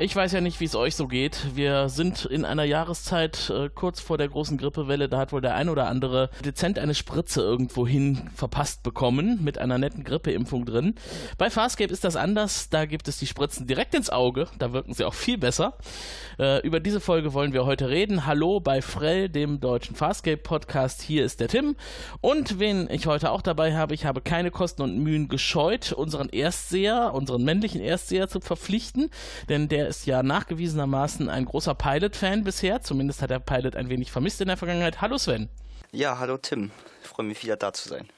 Ich weiß ja nicht, wie es euch so geht. Wir sind in einer Jahreszeit äh, kurz vor der großen Grippewelle. Da hat wohl der ein oder andere dezent eine Spritze irgendwohin verpasst bekommen mit einer netten Grippeimpfung drin. Bei Farscape ist das anders. Da gibt es die Spritzen direkt ins Auge. Da wirken sie auch viel besser. Äh, über diese Folge wollen wir heute reden. Hallo bei Frell, dem deutschen Farscape Podcast. Hier ist der Tim. Und wen ich heute auch dabei habe, ich habe keine Kosten und Mühen gescheut, unseren Erstseher, unseren männlichen Erstseher zu verpflichten. Denn der ist ja nachgewiesenermaßen ein großer Pilot-Fan bisher. Zumindest hat er Pilot ein wenig vermisst in der Vergangenheit. Hallo Sven. Ja, hallo Tim. Ich freue mich wieder da zu sein.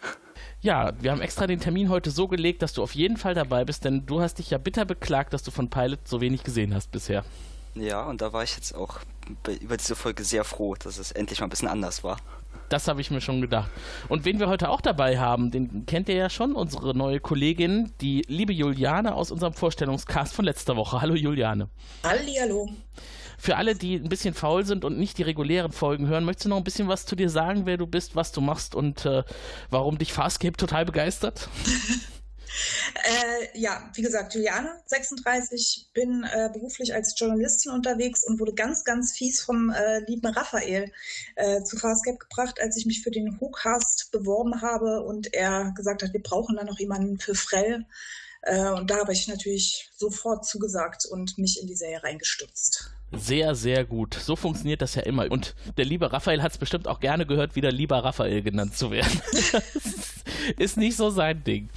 Ja, wir haben extra den Termin heute so gelegt, dass du auf jeden Fall dabei bist, denn du hast dich ja bitter beklagt, dass du von Pilot so wenig gesehen hast bisher. Ja, und da war ich jetzt auch über diese Folge sehr froh, dass es endlich mal ein bisschen anders war. Das habe ich mir schon gedacht. Und wen wir heute auch dabei haben, den kennt ihr ja schon, unsere neue Kollegin, die liebe Juliane aus unserem Vorstellungscast von letzter Woche. Hallo Juliane. Hallihallo. Für alle, die ein bisschen faul sind und nicht die regulären Folgen hören, möchtest du noch ein bisschen was zu dir sagen, wer du bist, was du machst und äh, warum dich Farscape total begeistert? Äh, ja, wie gesagt, Juliane, 36, bin äh, beruflich als Journalistin unterwegs und wurde ganz, ganz fies vom äh, lieben Raphael äh, zu Farscape gebracht, als ich mich für den Hookcast beworben habe und er gesagt hat, wir brauchen da noch jemanden für Frell. Äh, und da habe ich natürlich sofort zugesagt und mich in die Serie reingestürzt. Sehr, sehr gut. So funktioniert das ja immer. Und der liebe Raphael hat es bestimmt auch gerne gehört, wieder lieber Raphael genannt zu werden. ist nicht so sein Ding.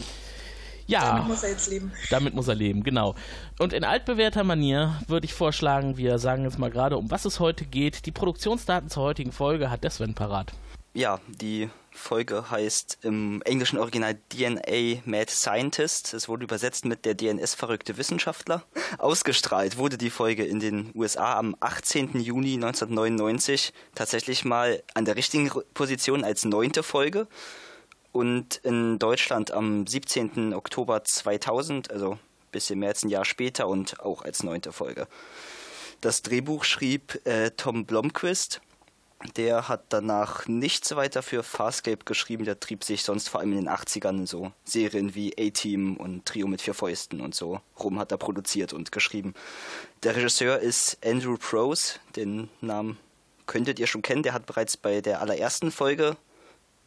Ja. Damit muss er jetzt leben. Damit muss er leben, genau. Und in altbewährter Manier würde ich vorschlagen, wir sagen jetzt mal gerade, um was es heute geht. Die Produktionsdaten zur heutigen Folge hat der Sven parat. Ja, die Folge heißt im englischen Original DNA Mad Scientist. Es wurde übersetzt mit der DNS-verrückte Wissenschaftler. Ausgestrahlt wurde die Folge in den USA am 18. Juni 1999 tatsächlich mal an der richtigen Position als neunte Folge und in Deutschland am 17. Oktober 2000, also ein bisschen mehr als ein Jahr später und auch als neunte Folge. Das Drehbuch schrieb äh, Tom Blomquist. Der hat danach nichts weiter für Farscape geschrieben. Der trieb sich sonst vor allem in den 80ern so Serien wie A-Team und Trio mit vier Fäusten und so rum hat er produziert und geschrieben. Der Regisseur ist Andrew Prose. Den Namen könntet ihr schon kennen. Der hat bereits bei der allerersten Folge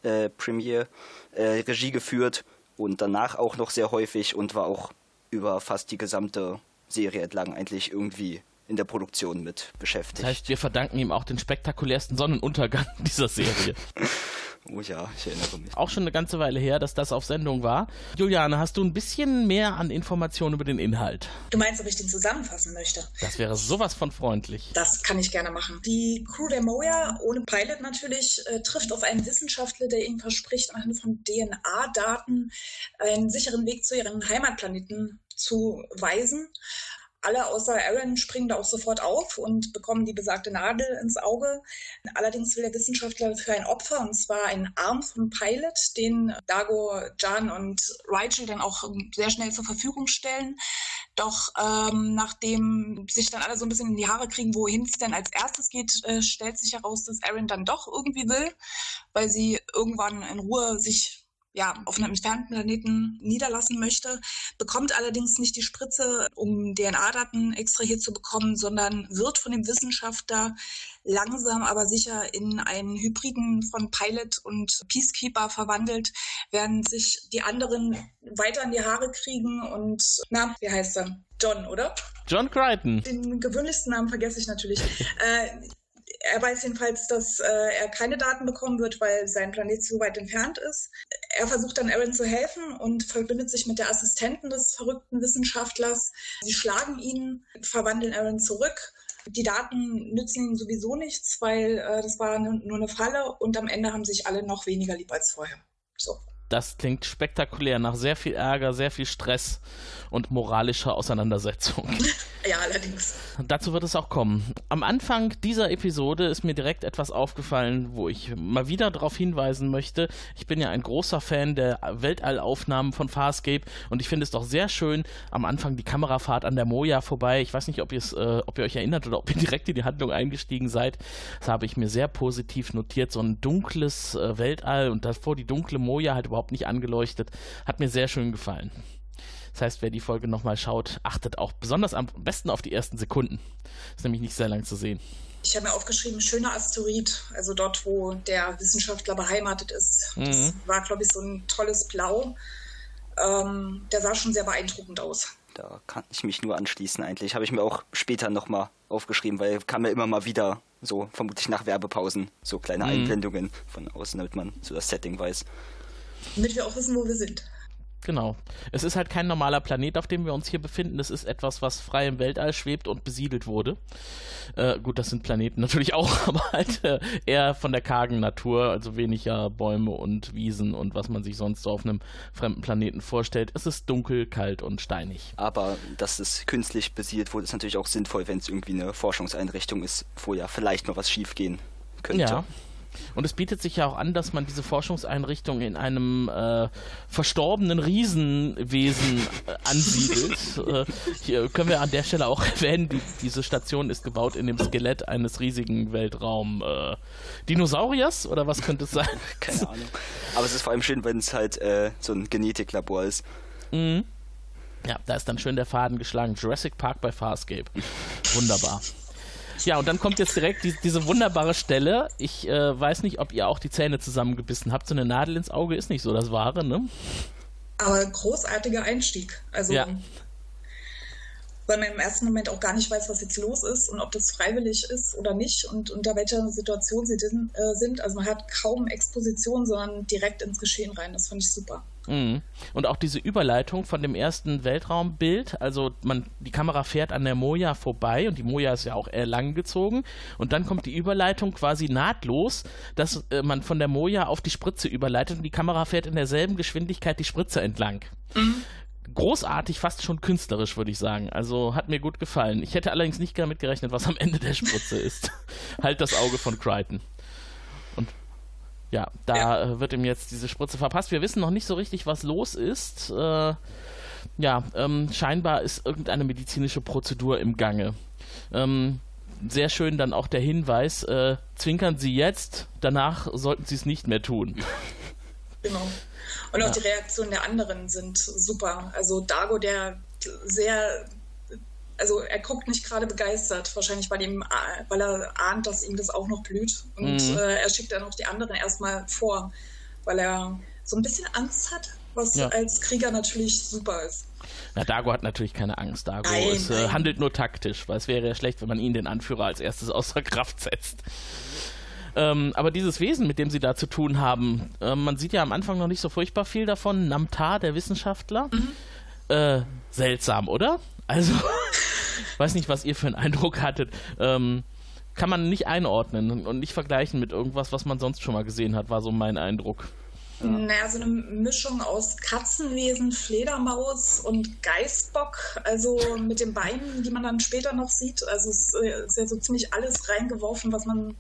äh, Premiere äh, Regie geführt und danach auch noch sehr häufig und war auch über fast die gesamte Serie entlang eigentlich irgendwie in der Produktion mit beschäftigt. Das heißt, wir verdanken ihm auch den spektakulärsten Sonnenuntergang dieser Serie. Oh ja, ich erinnere mich. Auch schon eine ganze Weile her, dass das auf Sendung war. Juliane, hast du ein bisschen mehr an Informationen über den Inhalt? Du meinst, ob ich den zusammenfassen möchte? Das wäre sowas von freundlich. Das kann ich gerne machen. Die Crew der Moja, ohne Pilot natürlich, äh, trifft auf einen Wissenschaftler, der ihnen verspricht, anhand von DNA-Daten einen sicheren Weg zu ihren Heimatplaneten zu weisen. Alle außer Aaron springen da auch sofort auf und bekommen die besagte Nadel ins Auge. Allerdings will der Wissenschaftler für ein Opfer, und zwar einen Arm vom Pilot, den Dago, Jan und Rigel dann auch sehr schnell zur Verfügung stellen. Doch ähm, nachdem sich dann alle so ein bisschen in die Haare kriegen, wohin es denn als erstes geht, äh, stellt sich heraus, dass Aaron dann doch irgendwie will, weil sie irgendwann in Ruhe sich ja, auf einem entfernten Planeten niederlassen möchte, bekommt allerdings nicht die Spritze, um DNA-Daten extrahiert zu bekommen, sondern wird von dem Wissenschaftler langsam aber sicher in einen Hybriden von Pilot und Peacekeeper verwandelt, während sich die anderen weiter in die Haare kriegen und, na, wie heißt er? John, oder? John Crichton. Den gewöhnlichsten Namen vergesse ich natürlich. äh, er weiß jedenfalls, dass äh, er keine Daten bekommen wird, weil sein Planet zu weit entfernt ist. Er versucht dann Aaron zu helfen und verbindet sich mit der Assistentin des verrückten Wissenschaftlers. Sie schlagen ihn, verwandeln Aaron zurück. Die Daten nützen ihm sowieso nichts, weil äh, das war nur eine Falle und am Ende haben sich alle noch weniger lieb als vorher. So. Das klingt spektakulär nach sehr viel Ärger, sehr viel Stress und moralischer Auseinandersetzung. Ja, allerdings. Dazu wird es auch kommen. Am Anfang dieser Episode ist mir direkt etwas aufgefallen, wo ich mal wieder darauf hinweisen möchte. Ich bin ja ein großer Fan der Weltallaufnahmen von Farscape und ich finde es doch sehr schön, am Anfang die Kamerafahrt an der Moja vorbei. Ich weiß nicht, ob, äh, ob ihr euch erinnert oder ob ihr direkt in die Handlung eingestiegen seid. Das habe ich mir sehr positiv notiert. So ein dunkles äh, Weltall und davor die dunkle Moja halt überhaupt nicht angeleuchtet. Hat mir sehr schön gefallen. Das heißt, wer die Folge nochmal schaut, achtet auch besonders am besten auf die ersten Sekunden. Ist nämlich nicht sehr lang zu sehen. Ich habe mir aufgeschrieben, schöner Asteroid, also dort, wo der Wissenschaftler beheimatet ist. Mhm. Das war, glaube ich, so ein tolles Blau. Ähm, der sah schon sehr beeindruckend aus. Da kann ich mich nur anschließen eigentlich. Habe ich mir auch später nochmal aufgeschrieben, weil kam mir immer mal wieder so, vermutlich nach Werbepausen, so kleine mhm. Einblendungen von außen, damit man so das Setting weiß. Damit wir auch wissen, wo wir sind. Genau. Es ist halt kein normaler Planet, auf dem wir uns hier befinden. Es ist etwas, was frei im Weltall schwebt und besiedelt wurde. Äh, gut, das sind Planeten natürlich auch, aber halt äh, eher von der kargen Natur, also weniger Bäume und Wiesen und was man sich sonst so auf einem fremden Planeten vorstellt. Es ist dunkel, kalt und steinig. Aber dass es künstlich besiedelt wurde, ist natürlich auch sinnvoll, wenn es irgendwie eine Forschungseinrichtung ist, wo ja vielleicht mal was schiefgehen könnte. Ja, und es bietet sich ja auch an, dass man diese Forschungseinrichtung in einem äh, verstorbenen Riesenwesen äh, ansiedelt. äh, hier können wir an der Stelle auch erwähnen, die, diese Station ist gebaut in dem Skelett eines riesigen Weltraum-Dinosauriers äh, oder was könnte es sein? Keine Ahnung. Aber es ist vor allem schön, wenn es halt äh, so ein Genetiklabor ist. Mhm. Ja, da ist dann schön der Faden geschlagen. Jurassic Park bei Farscape. Wunderbar. Ja, und dann kommt jetzt direkt die, diese wunderbare Stelle. Ich äh, weiß nicht, ob ihr auch die Zähne zusammengebissen habt. So eine Nadel ins Auge ist nicht so das Wahre, ne? Aber großartiger Einstieg. Also, ja. weil man im ersten Moment auch gar nicht weiß, was jetzt los ist und ob das freiwillig ist oder nicht und unter welcher Situation sie äh, sind. Also man hat kaum Exposition, sondern direkt ins Geschehen rein. Das fand ich super. Mhm. Und auch diese Überleitung von dem ersten Weltraumbild, also man, die Kamera fährt an der Moja vorbei und die Moja ist ja auch eher lang gezogen und dann kommt die Überleitung quasi nahtlos, dass äh, man von der Moja auf die Spritze überleitet und die Kamera fährt in derselben Geschwindigkeit die Spritze entlang. Mhm. Großartig, fast schon künstlerisch, würde ich sagen. Also hat mir gut gefallen. Ich hätte allerdings nicht damit gerechnet, was am Ende der Spritze ist. halt das Auge von Crichton. Ja, da ja. Wird ihm jetzt diese Spritze verpasst. Wir wissen noch nicht so richtig, was los ist. Äh, ja, ähm, scheinbar ist irgendeine medizinische Prozedur im Gange. Ähm, sehr schön dann auch der Hinweis, äh, zwinkern Sie jetzt, danach sollten Sie es nicht mehr tun. Genau. Und auch ja. die Reaktionen der anderen sind super. Also Dago, der sehr also er guckt nicht gerade begeistert, wahrscheinlich weil, ihm, weil er ahnt, dass ihm das auch noch blüht. Und mhm. äh, er schickt dann auch die anderen erstmal vor, weil er so ein bisschen Angst hat, was ja. als Krieger natürlich super ist. Na, Dago hat natürlich keine Angst. Dago nein, ist, äh, handelt nur taktisch, weil es wäre ja schlecht, wenn man ihn, den Anführer, als erstes außer Kraft setzt. Ähm, aber dieses Wesen, mit dem sie da zu tun haben, äh, man sieht ja am Anfang noch nicht so furchtbar viel davon. Namtar, der Wissenschaftler. Mhm. Äh, seltsam, oder? Also, weiß nicht, was ihr für einen Eindruck hattet. Ähm, kann man nicht einordnen und nicht vergleichen mit irgendwas, was man sonst schon mal gesehen hat, war so mein Eindruck. Ja. Naja, so eine Mischung aus Katzenwesen, Fledermaus und Geißbock, also mit den Beinen, die man dann später noch sieht. Also es ist ja so ziemlich alles reingeworfen, was man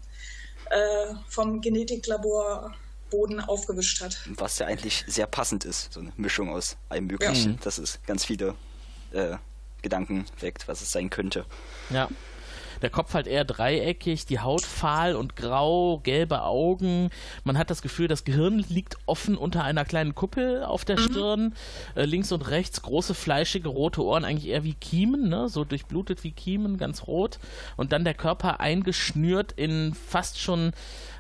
äh, vom Genetiklabor Boden aufgewischt hat. Was ja eigentlich sehr passend ist, so eine Mischung aus allem Möglichen, ja. dass es ganz viele äh, Gedanken weckt, was es sein könnte. Ja. Der Kopf halt eher dreieckig, die Haut fahl und grau, gelbe Augen. Man hat das Gefühl, das Gehirn liegt offen unter einer kleinen Kuppel auf der mhm. Stirn. Äh, links und rechts große, fleischige, rote Ohren, eigentlich eher wie Kiemen, ne? so durchblutet wie Kiemen, ganz rot. Und dann der Körper eingeschnürt in fast schon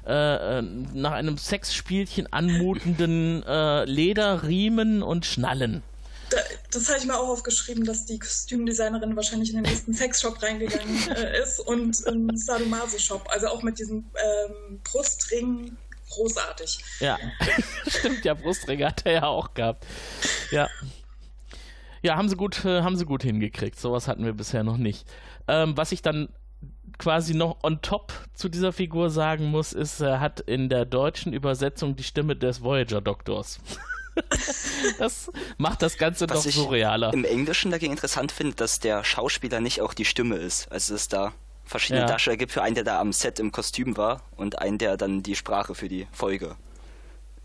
äh, äh nach einem Sexspielchen anmutenden äh, Lederriemen und Schnallen das habe ich mir auch aufgeschrieben, dass die Kostümdesignerin wahrscheinlich in den nächsten Sexshop reingegangen äh, ist und im Sadomaso-Shop. Also auch mit diesem ähm, Brustring großartig. Ja, stimmt, ja, Brustring hat er ja auch gehabt. Ja. Ja, haben sie gut, äh, haben sie gut hingekriegt. Sowas hatten wir bisher noch nicht. Ähm, was ich dann quasi noch on top zu dieser Figur sagen muss, ist, er hat in der deutschen Übersetzung die Stimme des Voyager-Doktors. das macht das Ganze Was noch surrealer. Im Englischen dagegen interessant finde, dass der Schauspieler nicht auch die Stimme ist. Also es da verschiedene ja. Darsteller gibt für einen, der da am Set im Kostüm war und einen, der dann die Sprache für die Folge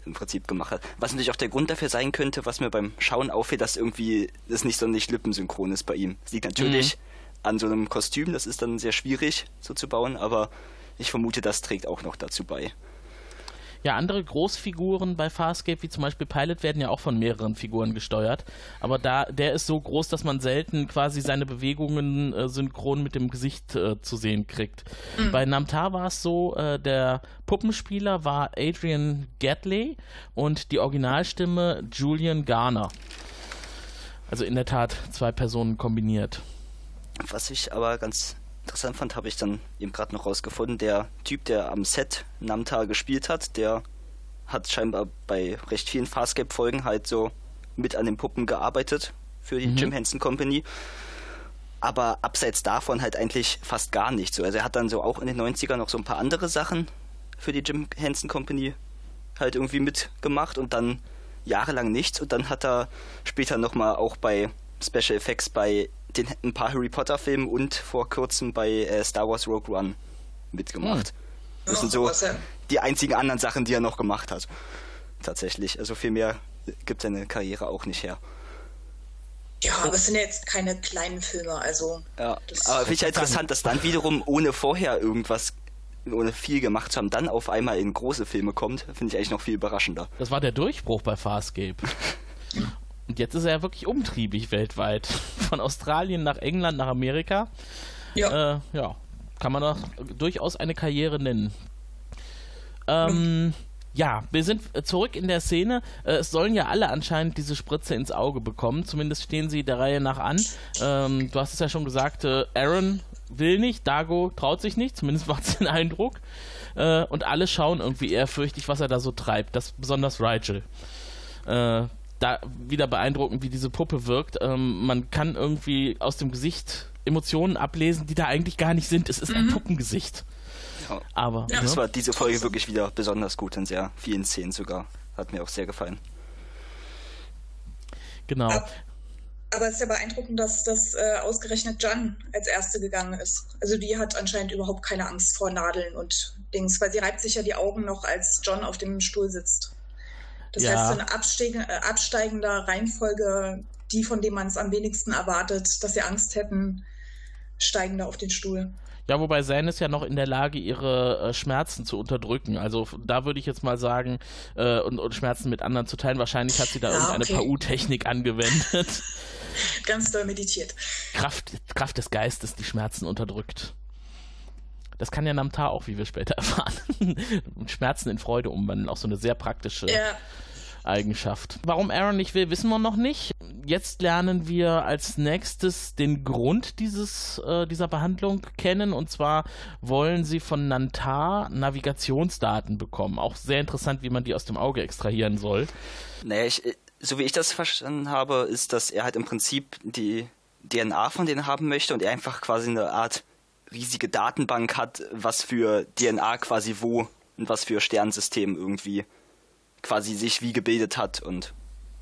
im Prinzip gemacht hat. Was natürlich auch der Grund dafür sein könnte, was mir beim Schauen auffällt, dass irgendwie das nicht so nicht lippensynchron ist bei ihm. Es liegt natürlich mhm. an so einem Kostüm, das ist dann sehr schwierig so zu bauen, aber ich vermute, das trägt auch noch dazu bei. Ja, andere Großfiguren bei Farscape, wie zum Beispiel Pilot, werden ja auch von mehreren Figuren gesteuert. Aber da, der ist so groß, dass man selten quasi seine Bewegungen äh, synchron mit dem Gesicht äh, zu sehen kriegt. Mhm. Bei Namtar war es so, äh, der Puppenspieler war Adrian Gatley und die Originalstimme Julian Garner. Also in der Tat zwei Personen kombiniert. Was ich aber ganz interessant fand, habe ich dann eben gerade noch rausgefunden. Der Typ, der am Set Namtar gespielt hat, der hat scheinbar bei recht vielen Farscape-Folgen halt so mit an den Puppen gearbeitet für die mhm. Jim Henson Company. Aber abseits davon halt eigentlich fast gar nichts. Also er hat dann so auch in den 90ern noch so ein paar andere Sachen für die Jim Henson Company halt irgendwie mitgemacht und dann jahrelang nichts und dann hat er später nochmal auch bei Special Effects bei den, ein paar Harry Potter Filmen und vor kurzem bei äh, Star Wars Rogue One mitgemacht. Hm. Das sind so die einzigen anderen Sachen, die er noch gemacht hat. Tatsächlich. Also viel mehr gibt seine Karriere auch nicht her. Ja, aber es sind ja jetzt keine kleinen Filme, also. Ja, aber finde ich ja interessant, dass dann wiederum ohne vorher irgendwas, ohne viel gemacht zu haben, dann auf einmal in große Filme kommt, finde ich eigentlich noch viel überraschender. Das war der Durchbruch bei Farscape. Und jetzt ist er ja wirklich umtriebig weltweit. Von Australien nach England, nach Amerika. Ja. Äh, ja, kann man doch durchaus eine Karriere nennen. Ähm, ja, wir sind zurück in der Szene. Äh, es sollen ja alle anscheinend diese Spritze ins Auge bekommen. Zumindest stehen sie der Reihe nach an. Ähm, du hast es ja schon gesagt, äh, Aaron will nicht, Dago traut sich nicht, zumindest macht es den Eindruck. Äh, und alle schauen irgendwie ehrfürchtig, was er da so treibt. Das besonders Rigel. Äh, da wieder beeindruckend, wie diese Puppe wirkt. Ähm, man kann irgendwie aus dem Gesicht Emotionen ablesen, die da eigentlich gar nicht sind. Es ist mhm. ein Puppengesicht. Ja. Aber ja. das ne? war diese Folge wirklich wieder besonders gut in sehr vielen Szenen sogar. Hat mir auch sehr gefallen. Genau. Ab, aber es ist ja beeindruckend, dass das äh, ausgerechnet Jan als erste gegangen ist. Also die hat anscheinend überhaupt keine Angst vor Nadeln und Dings, weil sie reibt sich ja die Augen noch, als John auf dem Stuhl sitzt. Das ja. heißt, so eine absteig äh, absteigender Reihenfolge, die, von dem man es am wenigsten erwartet, dass sie Angst hätten, steigen da auf den Stuhl. Ja, wobei Zane ist ja noch in der Lage, ihre äh, Schmerzen zu unterdrücken. Also da würde ich jetzt mal sagen, äh, und, und, Schmerzen mit anderen zu teilen. Wahrscheinlich hat sie da ja, irgendeine okay. PU-Technik angewendet. Ganz doll meditiert. Kraft, Kraft des Geistes, die Schmerzen unterdrückt. Das kann ja Namtar auch, wie wir später erfahren. Schmerzen in Freude umwandeln, auch so eine sehr praktische ja. Eigenschaft. Warum Aaron nicht will, wissen wir noch nicht. Jetzt lernen wir als nächstes den Grund dieses, äh, dieser Behandlung kennen. Und zwar wollen sie von Nantar Navigationsdaten bekommen. Auch sehr interessant, wie man die aus dem Auge extrahieren soll. Naja, ich, so wie ich das verstanden habe, ist, dass er halt im Prinzip die DNA von denen haben möchte und er einfach quasi eine Art riesige Datenbank hat, was für DNA quasi wo und was für Sternsystem irgendwie quasi sich wie gebildet hat und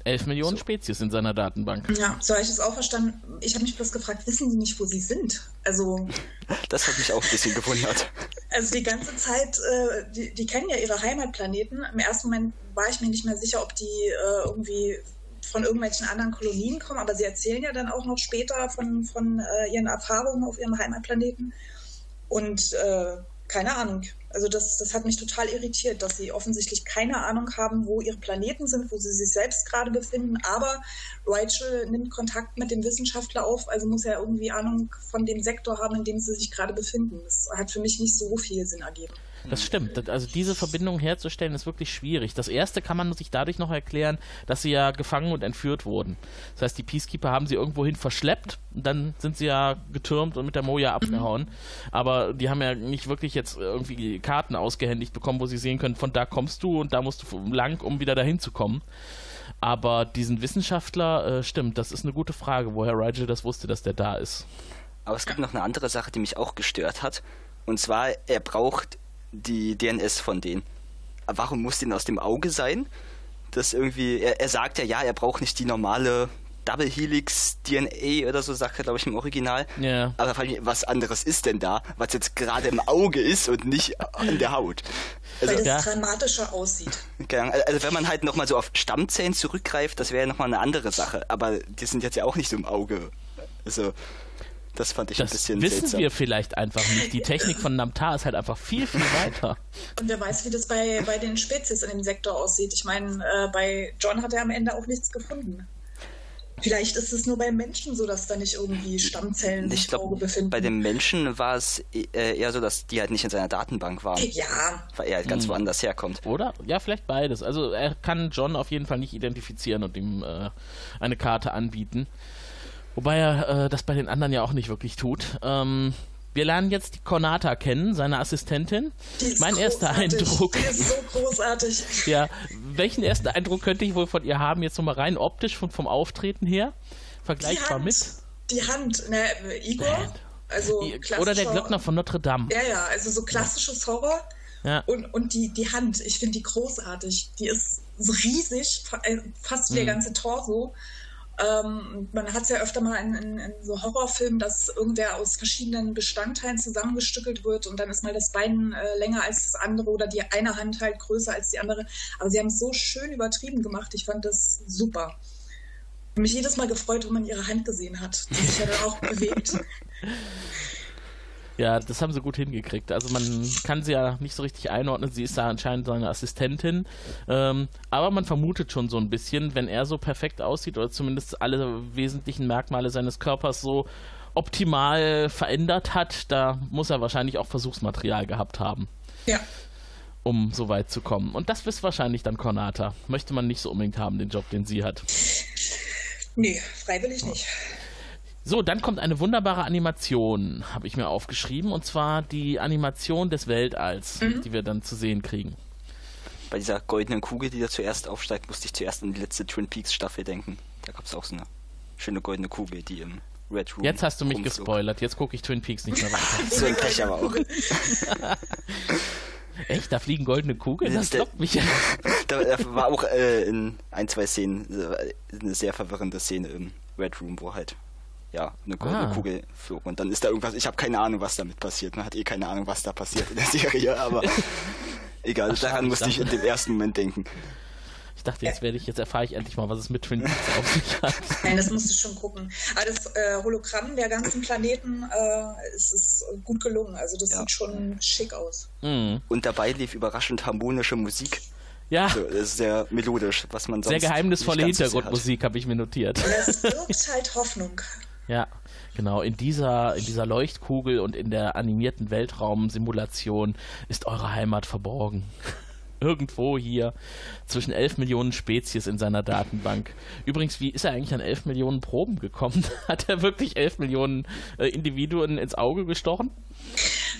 11 Millionen so. Spezies in seiner Datenbank. Ja, so habe ich das auch verstanden. Ich habe mich bloß gefragt, wissen die nicht, wo sie sind? Also. Das hat mich auch ein bisschen gewundert. Also die ganze Zeit, äh, die, die, kennen ja ihre Heimatplaneten. Im ersten Moment war ich mir nicht mehr sicher, ob die äh, irgendwie von irgendwelchen anderen Kolonien kommen, aber sie erzählen ja dann auch noch später von, von äh, ihren Erfahrungen auf ihrem Heimatplaneten. Und äh, keine Ahnung. Also das, das hat mich total irritiert, dass sie offensichtlich keine Ahnung haben, wo ihre Planeten sind, wo sie sich selbst gerade befinden. Aber Rachel nimmt Kontakt mit dem Wissenschaftler auf, also muss er irgendwie Ahnung von dem Sektor haben, in dem sie sich gerade befinden. Das hat für mich nicht so viel Sinn ergeben. Das stimmt. Also diese Verbindung herzustellen ist wirklich schwierig. Das erste kann man sich dadurch noch erklären, dass sie ja gefangen und entführt wurden. Das heißt, die Peacekeeper haben sie irgendwohin verschleppt, dann sind sie ja getürmt und mit der Moja abgehauen. Aber die haben ja nicht wirklich jetzt irgendwie Karten ausgehändigt bekommen, wo sie sehen können, von da kommst du und da musst du lang, um wieder dahin zu kommen. Aber diesen Wissenschaftler, äh, stimmt, das ist eine gute Frage, woher Rigel das wusste, dass der da ist. Aber es gibt noch eine andere Sache, die mich auch gestört hat. Und zwar, er braucht die DNS von denen. warum muss denn aus dem Auge sein? Das irgendwie, er, er sagt ja, ja, er braucht nicht die normale Double Helix DNA oder so, sagt er, glaube ich, im Original. Ja. Aber was anderes ist denn da, was jetzt gerade im Auge ist und nicht an der Haut? Also, Weil das ja. dramatischer aussieht. Also wenn man halt nochmal so auf Stammzellen zurückgreift, das wäre ja nochmal eine andere Sache. Aber die sind jetzt ja auch nicht so im Auge. Also Das fand ich das ein bisschen wissen seltsam. wir vielleicht einfach nicht. Die Technik von Namtar ist halt einfach viel, viel weiter. Und wer weiß, wie das bei, bei den Spezies in dem Sektor aussieht. Ich meine, äh, bei John hat er am Ende auch nichts gefunden. Vielleicht ist es nur bei Menschen so, dass da nicht irgendwie Stammzellen Ich sich glaube, befinden. bei den Menschen war es äh, eher so, dass die halt nicht in seiner Datenbank waren, ja, weil er halt ganz Hm. woanders herkommt. Oder? Ja, vielleicht beides. Also er kann John auf jeden Fall nicht identifizieren und ihm äh, eine Karte anbieten. Wobei er äh, das bei den anderen ja auch nicht wirklich tut. Ähm, wir lernen jetzt die Konata kennen, seine Assistentin. die ist Mein erster großartig. Eindruck. Die ist so großartig. Ja, welchen ersten Eindruck könnte ich wohl von ihr haben, jetzt nochmal rein optisch von, vom Auftreten her? Vergleichbar mit? die Hand, ne, Igor, Hand. also Oder der Glöckner von Notre Dame. Ja, ja, also so klassisches Horror. Ja. Und, und die, die Hand, ich finde die großartig. Die ist so riesig, äh, fast wie der Mhm. ganze Torso. Ähm, man hat es ja öfter mal in, in, in so Horrorfilmen, dass irgendwer aus verschiedenen Bestandteilen zusammengestückelt wird und dann ist mal das Bein äh, länger als das andere oder die eine Hand halt größer als die andere. Aber sie haben es so schön übertrieben gemacht. Ich fand das super. Mich jedes Mal gefreut, wenn man ihre Hand gesehen hat, die sich ja dann auch bewegt. Ja, das haben sie gut hingekriegt. Also man kann sie ja nicht so richtig einordnen. Sie ist da anscheinend seine Assistentin. Ähm, aber man vermutet schon so ein bisschen, wenn er so perfekt aussieht oder zumindest alle wesentlichen Merkmale seines Körpers so optimal verändert hat, da muss er wahrscheinlich auch Versuchsmaterial gehabt haben, Ja. um so weit zu kommen. Und das ist wahrscheinlich dann Cornata. Möchte man nicht so unbedingt haben, den Job, den sie hat. Nee, freiwillig nicht. So, dann kommt eine wunderbare Animation, habe ich mir aufgeschrieben, und zwar die Animation des Weltalls, die wir dann zu sehen kriegen. Bei dieser goldenen Kugel, die da zuerst aufsteigt, musste ich zuerst an die letzte Twin Peaks Staffel denken. Da gab es auch so eine schöne goldene Kugel, die im Red Room. Jetzt hast du mich rumflog. gespoilert, jetzt gucke ich Twin Peaks nicht mehr weiter. So ein Pech aber auch. Echt, da fliegen goldene Kugeln? Das Der- lockt mich ja. Da, da war auch äh, in ein, zwei Szenen äh, eine sehr verwirrende Szene im Red Room, wo halt ja eine goldene Ah. Kugel flog und dann ist da irgendwas, ich habe keine Ahnung, was damit passiert. Man hat eh keine Ahnung, was da passiert in der Serie, aber egal, Ach, daran ich musste ich in dem ersten Moment denken. Ich dachte, jetzt werde ich, jetzt erfahre ich endlich mal, was es mit Twin Peaks auf sich hat. Nein, das musst du schon gucken. Aber das äh, Hologramm der ganzen Planeten äh, ist, ist gut gelungen. Also das Ja. sieht schon schick aus. Mhm. Und dabei lief überraschend harmonische Musik. Ja, Also, das ist sehr melodisch, was man sonst sehr geheimnisvolle Hintergrundmusik habe ich mir notiert. Das wirkt halt Hoffnung. Ja, genau. In dieser, in dieser Leuchtkugel und in der animierten Weltraumsimulation ist eure Heimat verborgen. Irgendwo hier zwischen 11 Millionen Spezies in seiner Datenbank. Übrigens, wie ist er eigentlich an 11 Millionen Proben gekommen? Hat er wirklich 11 Millionen äh, Individuen ins Auge gestochen?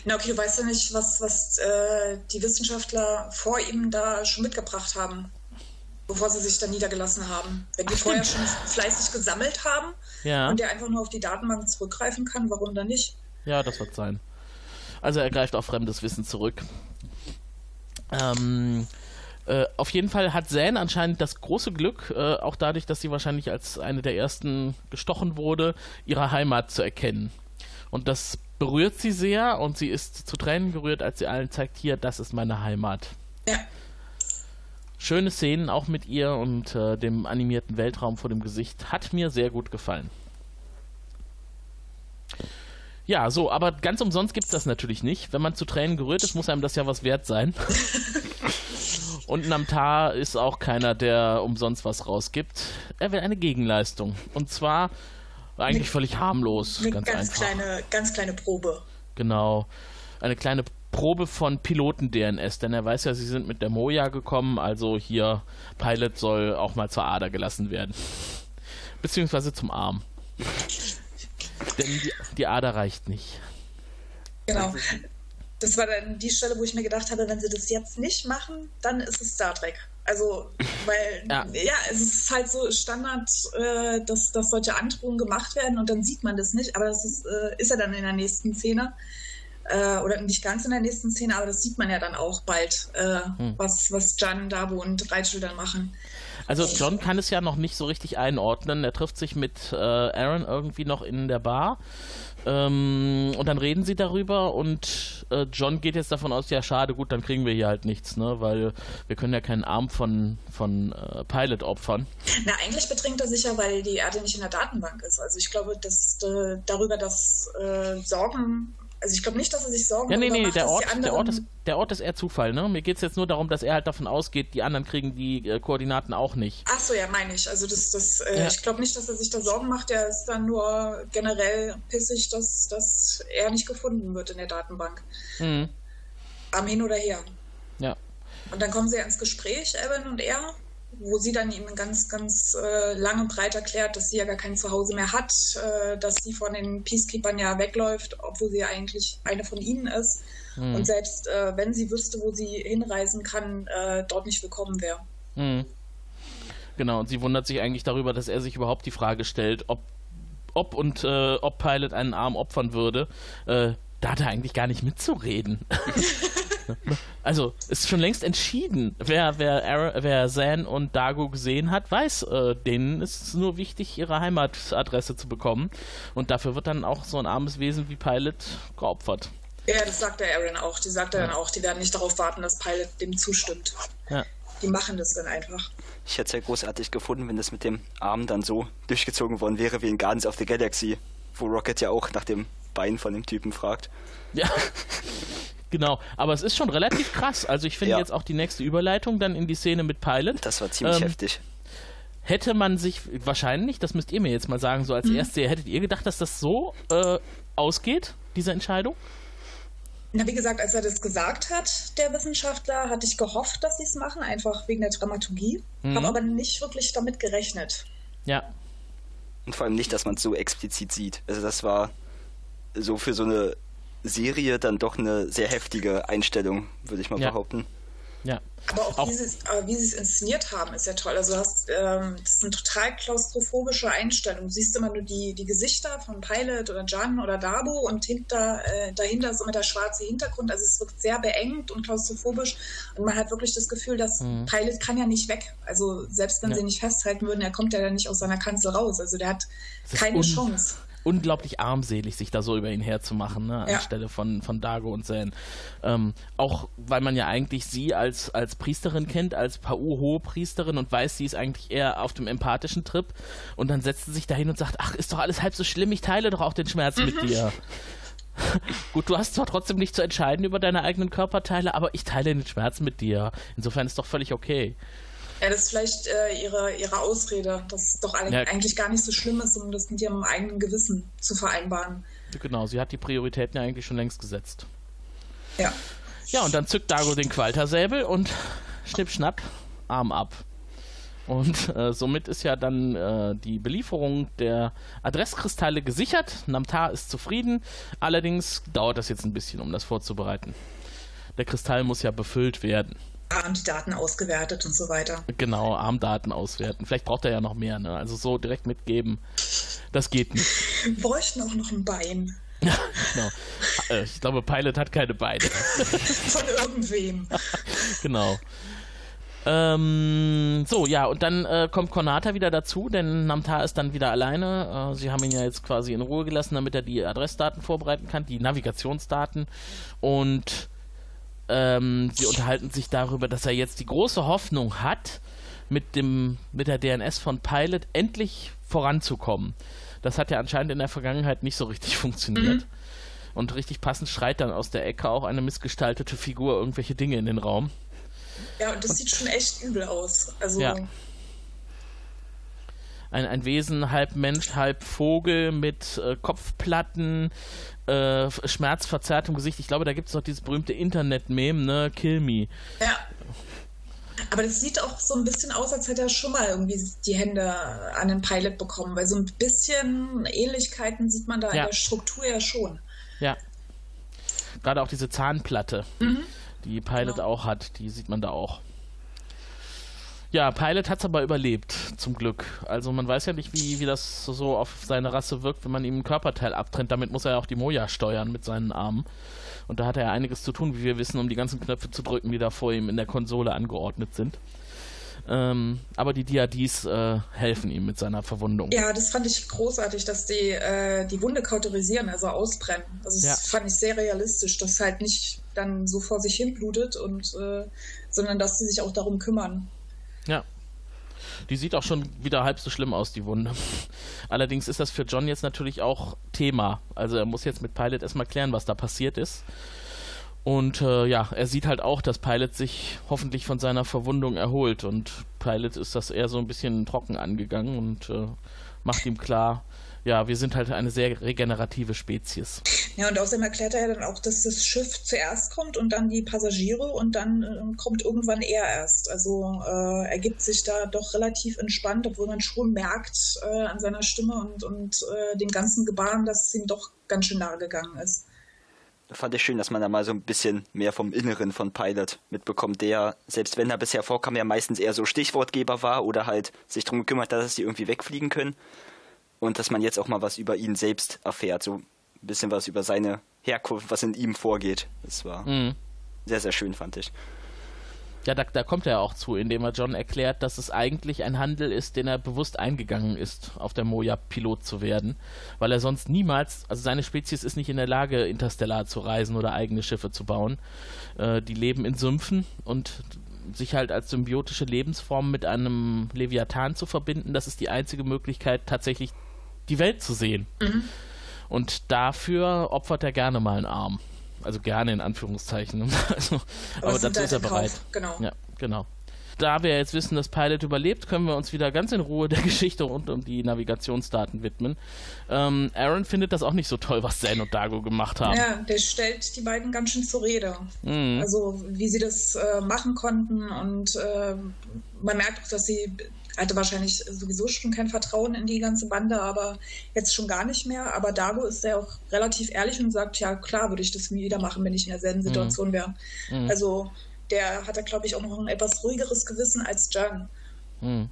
Na okay, du weißt ja nicht, was, was äh, die Wissenschaftler vor ihm da schon mitgebracht haben, bevor sie sich da niedergelassen haben. Wenn die Ach, vorher stimmt. schon fleißig gesammelt haben Ja, und der einfach nur auf die Datenbank zurückgreifen kann, warum dann nicht? ja, das wird sein. Also er greift auf fremdes Wissen zurück. Ähm, äh, auf jeden Fall hat Zane anscheinend das große Glück, äh, auch dadurch, dass sie wahrscheinlich als eine der ersten gestochen wurde, ihre Heimat zu erkennen. Und das berührt sie sehr und sie ist zu Tränen gerührt, als sie allen zeigt, hier, das ist meine Heimat. Ja. Schöne Szenen auch mit ihr und äh, dem animierten Weltraum vor dem Gesicht. Hat mir sehr gut gefallen. Ja, so, aber ganz umsonst gibt es das natürlich nicht. Wenn man zu Tränen gerührt ist, muss einem das ja was wert sein. Und Namtar ist auch keiner, der umsonst was rausgibt. Er will eine Gegenleistung. Und zwar eigentlich Eine- völlig harmlos. Eine ganz, ganz, kleine, ganz kleine Probe. Genau. Eine kleine Probe von Piloten-DNS, denn er weiß ja, sie sind mit der Moja gekommen, also hier Pilot soll auch mal zur Ader gelassen werden. Beziehungsweise zum Arm. denn die, die Ader reicht nicht. Genau. Das war dann die Stelle, wo ich mir gedacht habe, wenn sie das jetzt nicht machen, dann ist es Star Trek. Also, weil, Ja. ja, es ist halt so Standard, äh, dass, dass solche Androhungen gemacht werden und dann sieht man das nicht, aber das ist, äh, ist ja dann in der nächsten Szene. Äh, oder nicht ganz in der nächsten Szene, aber das sieht man ja dann auch bald, äh, Hm. was, was Jan, Dabo und Rachel dann machen. Also John kann es ja noch nicht so richtig einordnen. Er trifft sich mit äh, Aaron irgendwie noch in der Bar. Ähm, und dann reden sie darüber und äh, John geht jetzt davon aus, ja schade, gut, dann kriegen wir hier halt nichts, ne? Weil wir können ja keinen Arm von, von äh, Pilot opfern. Na, eigentlich betrinkt er sich ja, weil die Erde nicht in der Datenbank ist. Also ich glaube, dass äh, darüber das äh, Sorgen also ich glaube nicht, dass er sich Sorgen ja, nee, nee, macht, der Ort, der, Ort ist, der Ort ist eher Zufall. Ne? Mir geht es jetzt nur darum, dass er halt davon ausgeht, die anderen kriegen die äh, Koordinaten auch nicht. Ach so, ja, meine ich. Also das, das, äh, ja. ich glaube nicht, dass er sich da Sorgen macht. Er ist dann nur generell pissig, dass, dass er nicht gefunden wird in der Datenbank. Mhm. Am Hin oder Her. Ja. Und dann kommen sie ja ins Gespräch, Evan und er wo sie dann ihm ganz, ganz äh, lang und breit erklärt, dass sie ja gar kein Zuhause mehr hat, äh, dass sie von den Peacekeepers ja wegläuft, obwohl sie eigentlich eine von ihnen ist. Mhm. Und selbst äh, wenn sie wüsste, wo sie hinreisen kann, äh, dort nicht willkommen wäre. Mhm. Genau, und sie wundert sich eigentlich darüber, dass er sich überhaupt die Frage stellt, ob, ob und äh, ob Pilot einen Arm opfern würde. Äh, da hat er eigentlich gar nicht mitzureden. Also, ist schon längst entschieden. Wer, wer, Aaron, wer Zan und Dago gesehen hat, weiß, äh, denen ist es nur wichtig, ihre Heimatadresse zu bekommen. Und dafür wird dann auch so ein armes Wesen wie Pilot geopfert. Ja, das sagt der Aaron auch. Die sagt er ja. dann auch, die werden nicht darauf warten, dass Pilot dem zustimmt. Ja. Die machen das dann einfach. Ich hätte es ja großartig gefunden, wenn das mit dem Arm dann so durchgezogen worden wäre wie in Guardians of the Galaxy, wo Rocket ja auch nach dem Bein von dem Typen fragt. Ja. Genau, aber es ist schon relativ krass. Also ich finde ja. jetzt auch die nächste Überleitung dann in die Szene mit Pilot. Das war ziemlich ähm, heftig. Hätte man sich wahrscheinlich, das müsst ihr mir jetzt mal sagen, so als mhm. Erste, hättet ihr gedacht, dass das so äh, ausgeht, diese Entscheidung? Na, wie gesagt, als er das gesagt hat, der Wissenschaftler, hatte ich gehofft, dass sie es machen, einfach wegen der Dramaturgie. Mhm. Habe aber nicht wirklich damit gerechnet. Ja. Und vor allem nicht, dass man es so explizit sieht. Also das war so für so eine Serie dann doch eine sehr heftige Einstellung, würde ich mal ja. behaupten. Ja. Aber auch, auch. Wie, sie, wie sie es inszeniert haben, ist ja toll. Also du hast, ähm, das ist eine total klaustrophobische Einstellung. Du siehst immer nur die, die Gesichter von Pilot oder Jan oder Dabo und hinter, äh, dahinter ist immer der schwarze Hintergrund. Also es wirkt sehr beengt und klaustrophobisch und man hat wirklich das Gefühl, dass mhm. Pilot kann ja nicht weg. Also selbst wenn ja. sie nicht festhalten würden, er kommt ja dann nicht aus seiner Kanzel raus. Also der hat keine Chance unglaublich armselig, sich da so über ihn herzumachen, ne, ja. anstelle von, von Dago und Zen. Ähm, auch weil man ja eigentlich sie als, als Priesterin kennt, als Pau-hohe Priesterin und weiß, sie ist eigentlich eher auf dem empathischen Trip und dann setzt sie sich dahin und sagt, ach, ist doch alles halb so schlimm, ich teile doch auch den Schmerz mhm. mit dir. Gut, du hast zwar trotzdem nicht zu entscheiden über deine eigenen Körperteile, aber ich teile den Schmerz mit dir. Insofern ist doch völlig okay. Ja, das ist vielleicht äh, ihre, ihre Ausrede, dass es doch ja. eigentlich gar nicht so schlimm ist, um das mit ihrem eigenen Gewissen zu vereinbaren. Genau, sie hat die Prioritäten ja eigentlich schon längst gesetzt. Ja. Ja, und dann zückt Dago den Qualtersäbel und schnipp, schnapp, Arm ab. Und äh, somit ist ja dann äh, die Belieferung der Adresskristalle gesichert. Namtar ist zufrieden. Allerdings dauert das jetzt ein bisschen, um das vorzubereiten. Der Kristall muss ja befüllt werden. ARM-Daten ausgewertet und so weiter. Genau, ARM-Daten auswerten. Vielleicht braucht er ja noch mehr, ne? Also so direkt mitgeben, das geht nicht. Wir bräuchten auch noch ein Bein. Ja, genau. Äh, ich glaube, Pilot hat keine Beine. Von irgendwem. genau. Ähm, so, ja, und dann äh, kommt Konata wieder dazu, denn Namtar ist dann wieder alleine. Äh, sie haben ihn ja jetzt quasi in Ruhe gelassen, damit er die Adressdaten vorbereiten kann, die Navigationsdaten. Und ähm, sie unterhalten sich darüber, dass er jetzt die große Hoffnung hat, mit, dem, mit der DNS von Pilot endlich voranzukommen. Das hat ja anscheinend in der Vergangenheit nicht so richtig funktioniert. Mhm. Und richtig passend schreit dann aus der Ecke auch eine missgestaltete Figur irgendwelche Dinge in den Raum. Ja, und das und, sieht schon echt übel aus. Also. Ja. Ein, ein Wesen, halb Mensch, halb Vogel mit äh, Kopfplatten, äh, schmerzverzerrtem Gesicht. Ich glaube, da gibt es noch dieses berühmte Internet-Meme, ne? Kill me. Ja. Aber das sieht auch so ein bisschen aus, als hätte er schon mal irgendwie die Hände an den Pilot bekommen, weil so ein bisschen Ähnlichkeiten sieht man da ja. in der Struktur ja schon. Ja. Gerade auch diese Zahnplatte, mhm. die Pilot genau. auch hat, die sieht man da auch. Ja, Pilot hat es aber überlebt, zum Glück. Also man weiß ja nicht, wie, wie das so auf seine Rasse wirkt, wenn man ihm ein Körperteil abtrennt. Damit muss er ja auch die Moja steuern mit seinen Armen. Und da hat er ja einiges zu tun, wie wir wissen, um die ganzen Knöpfe zu drücken, die da vor ihm in der Konsole angeordnet sind. Ähm, aber die DADs äh, helfen ihm mit seiner Verwundung. Ja, das fand ich großartig, dass die äh, die Wunde kauterisieren, also ausbrennen. Also das ja. fand ich sehr realistisch, dass halt nicht dann so vor sich hin blutet und äh, sondern dass sie sich auch darum kümmern. Ja. Die sieht auch schon wieder halb so schlimm aus, die Wunde. Allerdings ist das für John jetzt natürlich auch Thema. Also er muss jetzt mit Pilot erstmal klären, was da passiert ist. Und äh, ja, er sieht halt auch, dass Pilot sich hoffentlich von seiner Verwundung erholt. Und Pilot ist das eher so ein bisschen trocken angegangen und äh, macht ihm klar, ja, wir sind halt eine sehr regenerative Spezies. Ja, und außerdem erklärt er ja dann auch, dass das Schiff zuerst kommt und dann die Passagiere und dann äh, kommt irgendwann er erst. Also äh, er gibt sich da doch relativ entspannt, obwohl man schon merkt äh, an seiner Stimme und, und äh, dem ganzen Gebaren, dass es ihm doch ganz schön nahe gegangen ist. Fand ich schön, dass man da mal so ein bisschen mehr vom Inneren von Pilot mitbekommt, der, selbst wenn er bisher vorkam, ja meistens eher so Stichwortgeber war oder halt sich darum gekümmert hat, dass sie irgendwie wegfliegen können und dass man jetzt auch mal was über ihn selbst erfährt, so ein bisschen was über seine Herkunft, was in ihm vorgeht. Das war mhm. sehr, sehr schön, fand ich. Ja, da, da, kommt er auch zu, indem er John erklärt, dass es eigentlich ein Handel ist, den er bewusst eingegangen ist, auf der Moja Pilot zu werden, weil er sonst niemals, also seine Spezies ist nicht in der Lage, interstellar zu reisen oder eigene Schiffe zu bauen. Äh, die leben in Sümpfen und sich halt als symbiotische Lebensform mit einem Leviathan zu verbinden, das ist die einzige Möglichkeit, tatsächlich die Welt zu sehen. Mhm. Und dafür opfert er gerne mal einen Arm. Also gerne in Anführungszeichen. also, aber, aber dazu ist er bereit. Genau. Ja, genau. Da wir jetzt wissen, dass Pilot überlebt, können wir uns wieder ganz in Ruhe der Geschichte rund um die Navigationsdaten widmen. Ähm, Aaron findet das auch nicht so toll, was Zane und Dago gemacht haben. Ja, der stellt die beiden ganz schön zur Rede. Mhm. Also wie sie das äh, machen konnten und äh, man merkt auch, dass sie hatte wahrscheinlich sowieso schon kein Vertrauen in die ganze Bande, aber jetzt schon gar nicht mehr. Aber Dago ist ja auch relativ ehrlich und sagt, ja klar, würde ich das wieder machen, wenn ich in derselben mhm. Situation wäre. Mhm. Also der hat da, glaube ich, auch noch ein etwas ruhigeres Gewissen als Jan. Mhm.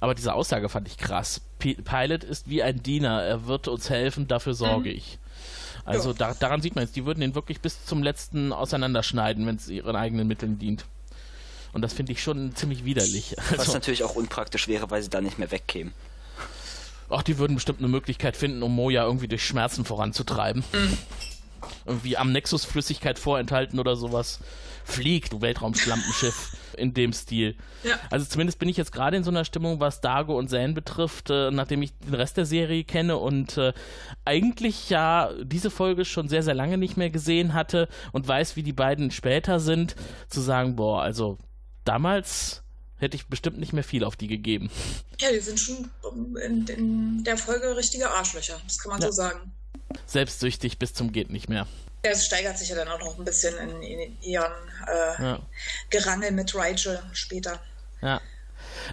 Aber diese Aussage fand ich krass. Pilot ist wie ein Diener, er wird uns helfen, dafür sorge mhm. ich. Also da, daran sieht man jetzt, die würden ihn wirklich bis zum letzten auseinanderschneiden, wenn es ihren eigenen Mitteln dient. Und das finde ich schon ziemlich widerlich. Was also, natürlich auch unpraktisch wäre, weil sie da nicht mehr wegkämen. Ach, die würden bestimmt eine Möglichkeit finden, um Moja irgendwie durch Schmerzen voranzutreiben. Mhm. Irgendwie am Nexus Flüssigkeit vorenthalten oder sowas. Flieg, du Weltraumschlampenschiff, in dem Stil. Ja. Also zumindest bin ich jetzt gerade in so einer Stimmung, was Dago und Zane betrifft, äh, nachdem ich den Rest der Serie kenne und äh, eigentlich ja diese Folge schon sehr, sehr lange nicht mehr gesehen hatte und weiß, wie die beiden später sind, zu sagen, boah, also damals hätte ich bestimmt nicht mehr viel auf die gegeben. Ja, die sind schon in, in der Folge richtige Arschlöcher, das kann man ja. so sagen. Selbstsüchtig bis zum geht nicht mehr. Ja, es steigert sich ja dann auch noch ein bisschen in, in ihren äh, ja. Gerangel mit Rachel später. Ja.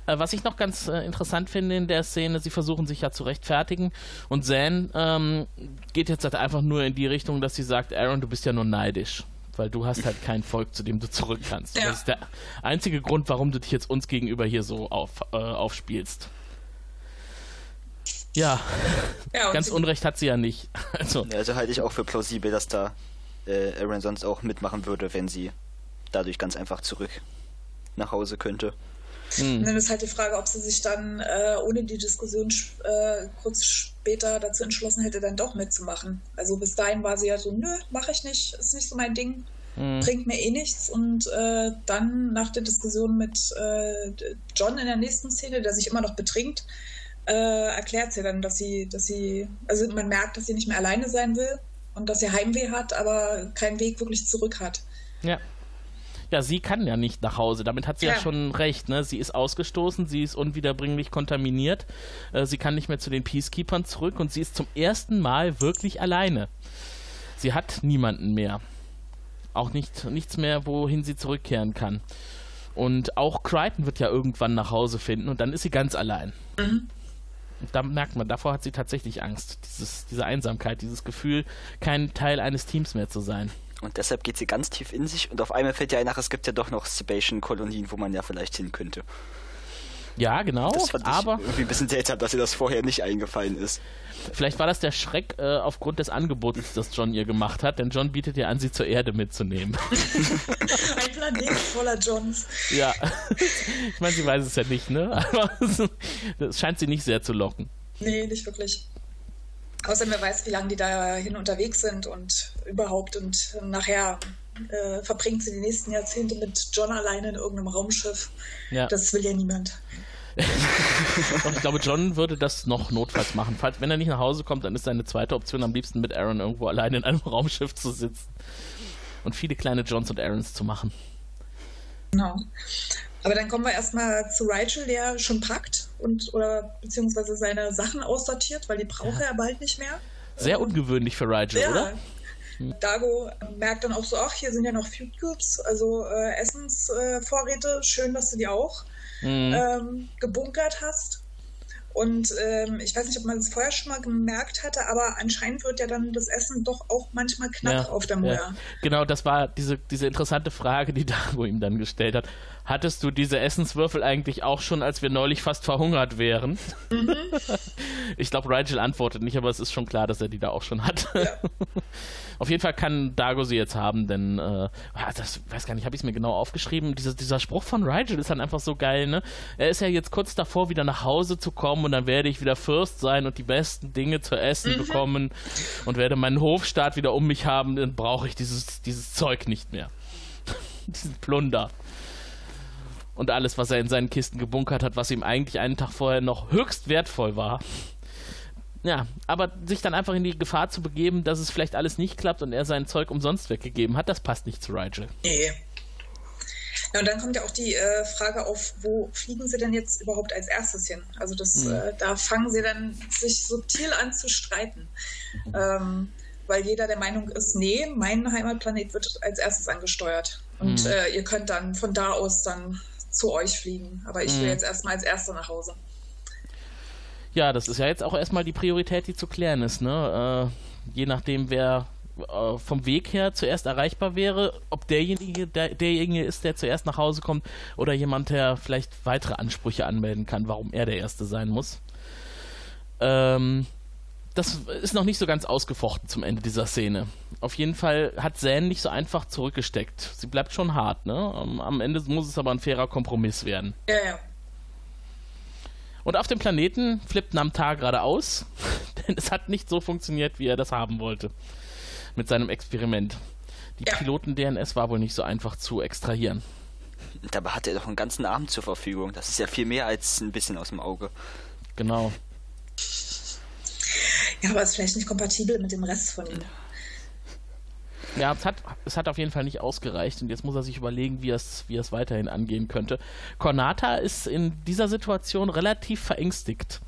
Äh, was ich noch ganz äh, interessant finde in der Szene, sie versuchen sich ja zu rechtfertigen und Zan ähm, geht jetzt halt einfach nur in die Richtung, dass sie sagt, Aaron, du bist ja nur neidisch weil du hast halt kein Volk, zu dem du zurück kannst. Ja. Das ist der einzige Grund, warum du dich jetzt uns gegenüber hier so auf, äh, aufspielst. Ja, ja ganz Unrecht hat sie ja nicht. Also, also halte ich auch für plausibel, dass da äh, Aaron sonst auch mitmachen würde, wenn sie dadurch ganz einfach zurück nach Hause könnte. Hm. Und dann ist halt die Frage, ob sie sich dann äh, ohne die Diskussion äh, kurz später dazu entschlossen hätte, dann doch mitzumachen. Also bis dahin war sie ja so, nö, mache ich nicht, ist nicht so mein Ding, hm. bringt mir eh nichts. Und äh, dann nach der Diskussion mit äh, John in der nächsten Szene, der sich immer noch betrinkt, äh, erklärt sie dann, dass sie, dass sie, also man merkt, dass sie nicht mehr alleine sein will und dass sie Heimweh hat, aber keinen Weg wirklich zurück hat. Ja ja, sie kann ja nicht nach Hause. Damit hat sie ja, ja schon recht. Ne? Sie ist ausgestoßen, sie ist unwiederbringlich kontaminiert. Äh, sie kann nicht mehr zu den Peacekeepers zurück und sie ist zum ersten Mal wirklich alleine. Sie hat niemanden mehr. Auch nicht, nichts mehr, wohin sie zurückkehren kann. Und auch Crichton wird ja irgendwann nach Hause finden und dann ist sie ganz allein. Mhm. da merkt man, davor hat sie tatsächlich Angst. Dieses, diese Einsamkeit, dieses Gefühl, kein Teil eines Teams mehr zu sein. Und deshalb geht sie ganz tief in sich und auf einmal fällt ihr ein, ach, es gibt ja doch noch Sebastian-Kolonien, wo man ja vielleicht hin könnte. Ja, genau. Das fand ich aber irgendwie ein bisschen seltsam, dass ihr das vorher nicht eingefallen ist. vielleicht war das der Schreck äh, aufgrund des Angebots, das John ihr gemacht hat, denn John bietet ihr an, sie zur Erde mitzunehmen. Ein Planet voller Johns. ja. ich meine, sie weiß es ja nicht, ne? Aber das scheint sie nicht sehr zu locken. Nee, nicht wirklich. Außerdem wer weiß, wie lange die dahin unterwegs sind und überhaupt. Und nachher äh, verbringt sie die nächsten Jahrzehnte mit John alleine in irgendeinem Raumschiff. Ja. Das will ja niemand. Doch, ich glaube, John würde das noch notfalls machen. Falls, wenn er nicht nach Hause kommt, dann ist seine zweite Option am liebsten mit Aaron irgendwo alleine in einem Raumschiff zu sitzen. Und viele kleine Johns und Aarons zu machen. Genau. Aber dann kommen wir erstmal zu Rachel, der schon packt und oder beziehungsweise seine Sachen aussortiert, weil die braucht er bald nicht mehr. Sehr ungewöhnlich für Rigel, Ja. oder? Dago merkt dann auch so, ach, hier sind ja noch Food Cubes, also äh, Essensvorräte. Äh. Schön, dass du die auch Mhm. ähm, gebunkert hast. Und ähm, ich weiß nicht, ob man es vorher schon mal gemerkt hatte, aber anscheinend wird ja dann das Essen doch auch manchmal knapp Ja, auf der Moja. Ja. Genau, das war diese, diese interessante Frage, die Dago ihm dann gestellt hat. Hattest du diese Essenswürfel eigentlich auch schon, als wir neulich fast verhungert wären? Mhm. Ich glaube, Rigel antwortet nicht, aber es ist schon klar, dass er die da auch schon hat. Auf jeden Fall kann Dago sie jetzt haben, denn, äh, ah, das weiß gar nicht, habe ich es mir genau aufgeschrieben. Dieser, dieser Spruch von Rigel ist dann einfach so geil, ne? Er ist ja jetzt kurz davor, wieder nach Hause zu kommen und dann werde ich wieder Fürst sein und die besten Dinge zu essen bekommen und werde meinen Hofstaat wieder um mich haben, dann brauche ich dieses, dieses Zeug nicht mehr. Diesen Plunder. Und alles, was er in seinen Kisten gebunkert hat, was ihm eigentlich einen Tag vorher noch höchst wertvoll war. Ja, aber sich dann einfach in die Gefahr zu begeben, dass es vielleicht alles nicht klappt und er sein Zeug umsonst weggegeben hat, das passt nicht zu Rigel. Nee. Ja, und dann kommt ja auch die äh, Frage auf, wo fliegen sie denn jetzt überhaupt als erstes hin? Also das, Mhm. äh, da fangen sie dann sich subtil an zu streiten. Ähm, weil jeder der Meinung ist, nee, mein Heimatplanet wird als erstes angesteuert. Und Mhm. äh, ihr könnt dann von da aus dann zu euch fliegen. Aber ich will Mhm. jetzt erstmal als Erster nach Hause. Ja, das ist ja jetzt auch erstmal die Priorität, die zu klären ist, ne? Äh, je nachdem, wer äh, vom Weg her zuerst erreichbar wäre, ob derjenige der, derjenige ist, der zuerst nach Hause kommt, oder jemand, der vielleicht weitere Ansprüche anmelden kann, warum er der Erste sein muss. Ähm, das ist noch nicht so ganz ausgefochten zum Ende dieser Szene. Auf jeden Fall hat Zane nicht so einfach zurückgesteckt. Sie bleibt schon hart, ne? Am- Am Ende muss es aber ein fairer Kompromiss werden. Ja, ja. Und auf dem Planeten flippt Namtar gerade aus, denn es hat nicht so funktioniert, wie er das haben wollte. Mit seinem Experiment. Die Ja. Piloten-DNS war wohl nicht so einfach zu extrahieren. Dabei hat er doch einen ganzen Abend zur Verfügung. Das ist ja viel mehr als ein bisschen aus dem Auge. Genau. Ja, aber ist vielleicht nicht kompatibel mit dem Rest von ihm. Ja, es hat, es hat auf jeden Fall nicht ausgereicht und jetzt muss er sich überlegen, wie er es wie er es weiterhin angehen könnte. Cornata ist in dieser Situation relativ verängstigt.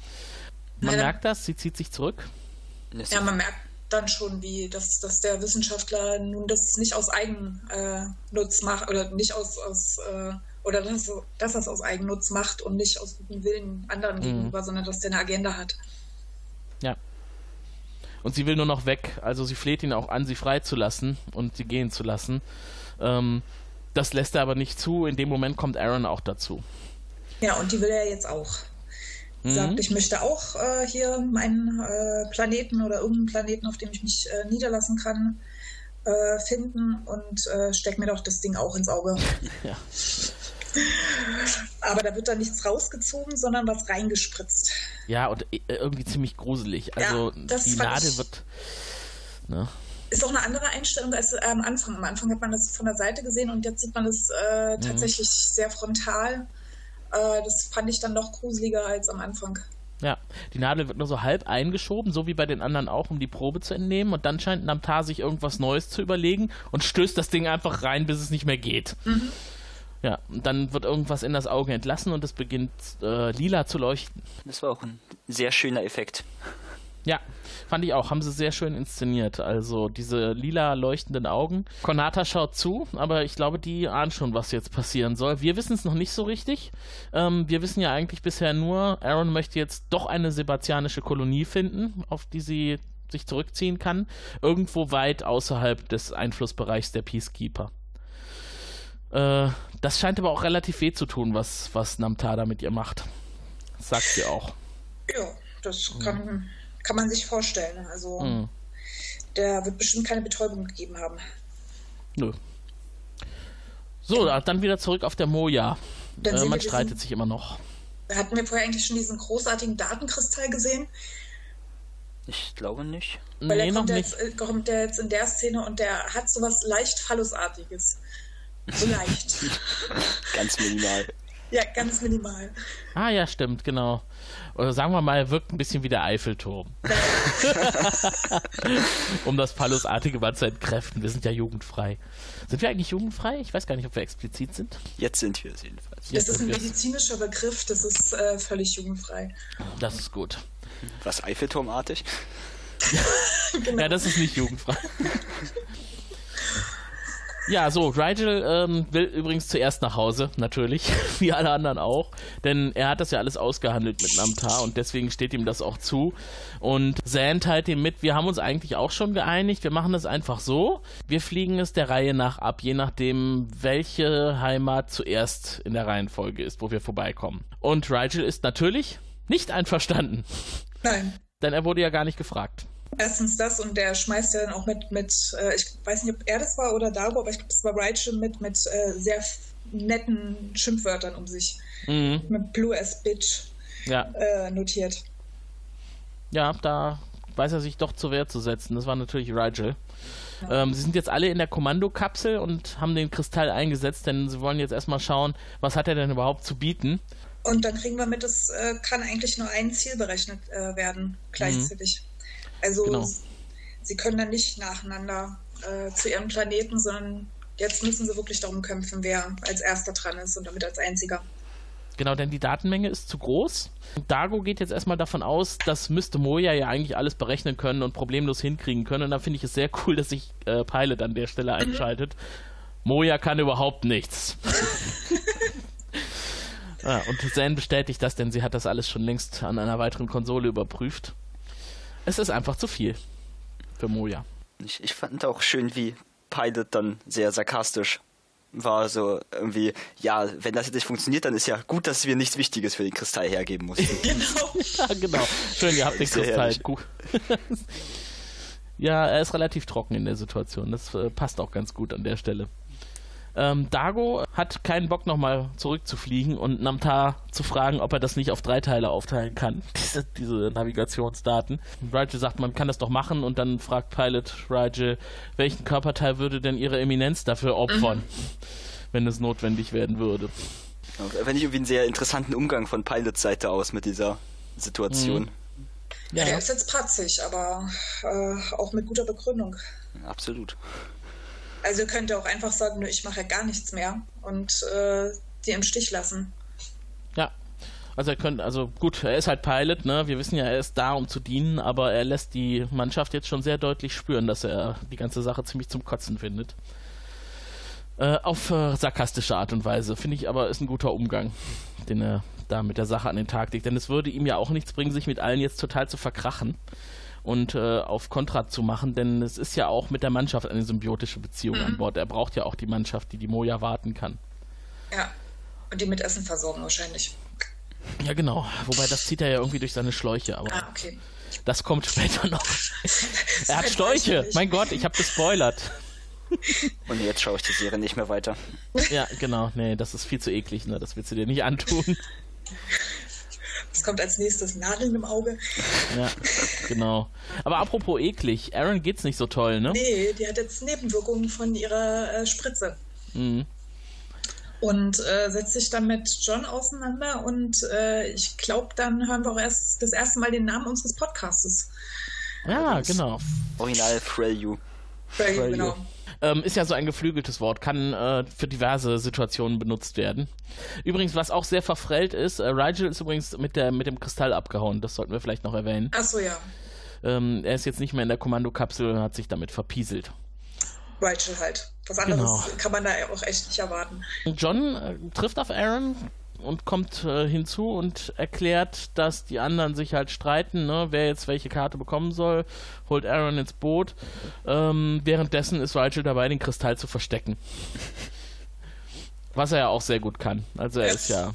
Man Ja. merkt das, sie zieht sich zurück. Ja, man merkt dann schon, wie dass, dass der Wissenschaftler nun das nicht aus Eigennutz macht oder nicht aus, aus äh, oder dass, dass er es aus Eigennutz macht und nicht aus gutem Willen anderen gegenüber, sondern dass der eine Agenda hat. Ja. Und sie will nur noch weg. Also sie fleht ihn auch an, sie freizulassen und sie gehen zu lassen. Ähm, das lässt er aber nicht zu. In dem Moment kommt Aaron auch dazu. Ja, und die will er jetzt auch. Mhm. Sagt, ich möchte auch äh, hier meinen äh, Planeten oder irgendeinen Planeten, auf dem ich mich äh, niederlassen kann, äh, finden und äh, steck mir doch das Ding auch ins Auge. Ja. Aber da wird dann nichts rausgezogen, sondern was reingespritzt. Ja, und äh, irgendwie ziemlich gruselig. Also das die Nadel wird. Ne? Ist auch eine andere Einstellung als äh, am Anfang. Am Anfang hat man das von der Seite gesehen und jetzt sieht man es Mhm. äh, tatsächlich sehr frontal. Äh, das fand ich dann noch gruseliger als am Anfang. Ja, die Nadel wird nur so halb eingeschoben, so wie bei den anderen auch, um die Probe zu entnehmen. Und dann scheint Namtar sich irgendwas Neues zu überlegen und stößt das Ding einfach rein, bis es nicht mehr geht. Ja, und dann wird irgendwas in das Auge entlassen und es beginnt äh, lila zu leuchten. Das war auch ein sehr schöner Effekt. Ja, fand ich auch. Haben sie sehr schön inszeniert. Also diese lila leuchtenden Augen. Konata schaut zu, aber ich glaube, die ahnen schon, was jetzt passieren soll. Wir wissen es noch nicht so richtig. Ähm, wir wissen ja eigentlich bisher nur, Aaron möchte jetzt doch eine sebastianische Kolonie finden, auf die sie sich zurückziehen kann. Irgendwo weit außerhalb des Einflussbereichs der Peacekeeper. Äh, das scheint aber auch relativ weh zu tun, was, was Namtada mit ihr macht. Das sagt sie auch. Ja, das kann, mhm. kann man sich vorstellen. Also, mhm. der wird bestimmt keine Betäubung gegeben haben. Nö. So, dann wieder zurück auf der Moja. Äh, man streitet diesen, sich immer noch. Hatten wir vorher eigentlich schon diesen großartigen Datenkristall gesehen? Ich glaube nicht. Weil nee, er kommt, jetzt, nicht. Äh, kommt der jetzt in der Szene und der hat sowas leicht Phallusartiges. So leicht. Ganz minimal. Ja, ganz minimal. Ah ja, stimmt, genau. Oder sagen wir mal, er wirkt ein bisschen wie der Eiffelturm. um das Phallusartige mal zu entkräften. Wir sind ja jugendfrei. Sind wir eigentlich jugendfrei? Ich weiß gar nicht, ob wir explizit sind. Jetzt sind wir es jedenfalls. Das ist ein medizinischer Begriff, das ist äh, völlig jugendfrei. Das ist gut. Was Eiffelturmartig? genau. Ja, das ist nicht jugendfrei. Ja, so, Rigel ähm, will übrigens zuerst nach Hause, natürlich, wie alle anderen auch, denn er hat das ja alles ausgehandelt mit Namtar und deswegen steht ihm das auch zu. Und Zan teilt ihm mit, wir haben uns eigentlich auch schon geeinigt, wir machen es einfach so, wir fliegen es der Reihe nach ab, je nachdem, welche Heimat zuerst in der Reihenfolge ist, wo wir vorbeikommen. Und Rigel ist natürlich nicht einverstanden. Nein. Denn er wurde ja gar nicht gefragt. Erstens das und der schmeißt ja dann auch mit, mit äh, ich weiß nicht, ob er das war oder Dago, aber ich glaube, es war Rachel mit, mit äh, sehr netten Schimpfwörtern um sich. Mhm. Mit Blue as Bitch ja. äh, notiert. Ja, da weiß er sich doch zur Wehr zu setzen. Das war natürlich Rigel. Ja. Ähm, sie sind jetzt alle in der Kommandokapsel und haben den Kristall eingesetzt, denn sie wollen jetzt erstmal schauen, was hat er denn überhaupt zu bieten. Und dann kriegen wir mit, es äh, kann eigentlich nur ein Ziel berechnet äh, werden, gleichzeitig. Mhm. Also genau. sie können dann nicht nacheinander äh, zu ihrem Planeten, sondern jetzt müssen sie wirklich darum kämpfen, wer als erster dran ist und damit als einziger. Genau, denn die Datenmenge ist zu groß. Dago geht jetzt erstmal davon aus, das müsste Moja ja eigentlich alles berechnen können und problemlos hinkriegen können. Und da finde ich es sehr cool, dass sich äh, Pilot an der Stelle mhm. einschaltet. Mhm. Moja kann überhaupt nichts. ja, und Zen bestätigt das, denn sie hat das alles schon längst an einer weiteren Konsole überprüft. Es ist einfach zu viel für Moja. Ich, ich fand auch schön, wie Pilot dann sehr sarkastisch war so irgendwie, ja, wenn das jetzt nicht funktioniert, dann ist ja gut, dass wir nichts Wichtiges für den Kristall hergeben mussten. genau. ja, genau. Schön, ihr habt den Kristall. Gut. ja, er ist relativ trocken in der Situation. Das äh, passt auch ganz gut an der Stelle. Ähm, Dago hat keinen Bock nochmal zurückzufliegen und Namtar zu fragen, ob er das nicht auf drei Teile aufteilen kann, diese, diese Navigationsdaten. Rigel sagt, man kann das doch machen und dann fragt Pilot Rigel, welchen Körperteil würde denn ihre Eminenz dafür opfern, mhm. wenn es notwendig werden würde. Wenn ich irgendwie einen sehr interessanten Umgang von Pilots Seite aus mit dieser Situation. Mhm. Ja. Der ist jetzt patzig, aber äh, auch mit guter Begründung. Absolut. Also ihr könnt auch einfach sagen, ich mache gar nichts mehr und äh, die im Stich lassen. Ja. Also er könnte, also gut, er ist halt Pilot, ne? Wir wissen ja, er ist da, um zu dienen, aber er lässt die Mannschaft jetzt schon sehr deutlich spüren, dass er die ganze Sache ziemlich zum Kotzen findet. Äh, auf äh, sarkastische Art und Weise. Finde ich aber, ist ein guter Umgang, den er da mit der Sache an den Tag legt. Denn es würde ihm ja auch nichts bringen, sich mit allen jetzt total zu verkrachen und äh, auf Kontra zu machen, denn es ist ja auch mit der Mannschaft eine symbiotische Beziehung mhm. an Bord. Er braucht ja auch die Mannschaft, die die Moja warten kann. Ja, und die mit Essen versorgen wahrscheinlich. Ja, genau. Wobei das zieht er ja irgendwie durch seine Schläuche. Aber ah, okay. Das kommt später noch. er hat Schläuche. Mein Gott, ich habe gespoilert. Und jetzt schaue ich die Serie nicht mehr weiter. Ja, genau. Nee, das ist viel zu eklig. Ne? Das willst du dir nicht antun. Was kommt als nächstes? Nadeln im Auge. Ja, genau. Aber apropos eklig, Aaron geht's nicht so toll, ne? Nee, die hat jetzt Nebenwirkungen von ihrer äh, Spritze. Mhm. Und äh, setzt sich dann mit John auseinander und äh, ich glaube, dann hören wir auch erst das erste Mal den Namen unseres Podcastes. Ja, genau. Original Freyu. Freyu, genau. Ähm, ist ja so ein geflügeltes Wort, kann äh, für diverse Situationen benutzt werden. Übrigens, was auch sehr verfrellt ist, äh, Rigel ist übrigens mit, der, mit dem Kristall abgehauen, das sollten wir vielleicht noch erwähnen. Achso, ja. Ähm, er ist jetzt nicht mehr in der Kommandokapsel und hat sich damit verpieselt. Rigel halt. Was anderes genau. kann man da auch echt nicht erwarten. John äh, trifft auf Aaron, und kommt äh, hinzu und erklärt, dass die anderen sich halt streiten, ne, wer jetzt welche Karte bekommen soll, holt Aaron ins Boot. Ähm, währenddessen ist Rigel dabei, den Kristall zu verstecken. Was er ja auch sehr gut kann. Also er ist ja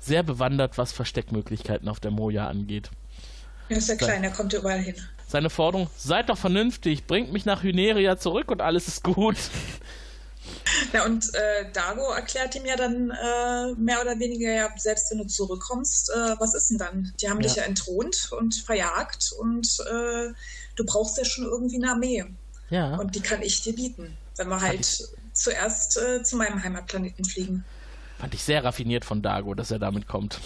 sehr bewandert, was Versteckmöglichkeiten auf der Moja angeht. Er ist ja klein, er kommt überall hin. Seine Forderung, seid doch vernünftig, bringt mich nach Hyneria zurück und alles ist gut. Ja, und äh, Dago erklärt ihm ja dann äh, mehr oder weniger, ja, selbst wenn du zurückkommst, äh, was ist denn dann? Die haben ja. dich ja entthront und verjagt und äh, du brauchst ja schon irgendwie eine Armee. Ja. Und die kann ich dir bieten, wenn wir halt zuerst äh, zu meinem Heimatplaneten fliegen. Fand ich sehr raffiniert von Dago, dass er damit kommt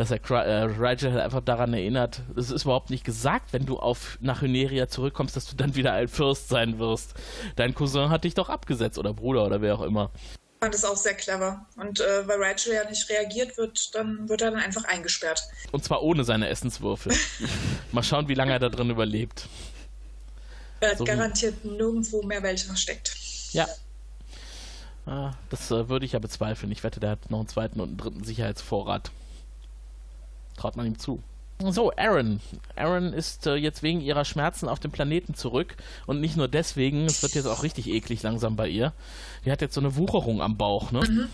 dass er äh, Rigel halt einfach daran erinnert, es ist überhaupt nicht gesagt, wenn du auf nach Hyneria zurückkommst, dass du dann wieder ein Fürst sein wirst. Dein Cousin hat dich doch abgesetzt oder Bruder oder wer auch immer. Ich fand das auch sehr clever. Und äh, weil Rigel ja nicht reagiert wird, dann wird er dann einfach eingesperrt. Und zwar ohne seine Essenswürfel. Mal schauen, wie lange er da drin überlebt. Er hat so garantiert nirgendwo mehr welche versteckt. Ja. Ah, das äh, würde ich ja bezweifeln. Ich wette, der hat noch einen zweiten und einen dritten Sicherheitsvorrat traut man ihm zu. So, Aaron. Aaron ist äh, jetzt wegen ihrer Schmerzen auf dem Planeten zurück. Und nicht nur deswegen, es wird jetzt auch richtig eklig langsam bei ihr. Die hat jetzt so eine Wucherung am Bauch, ne? Mhm.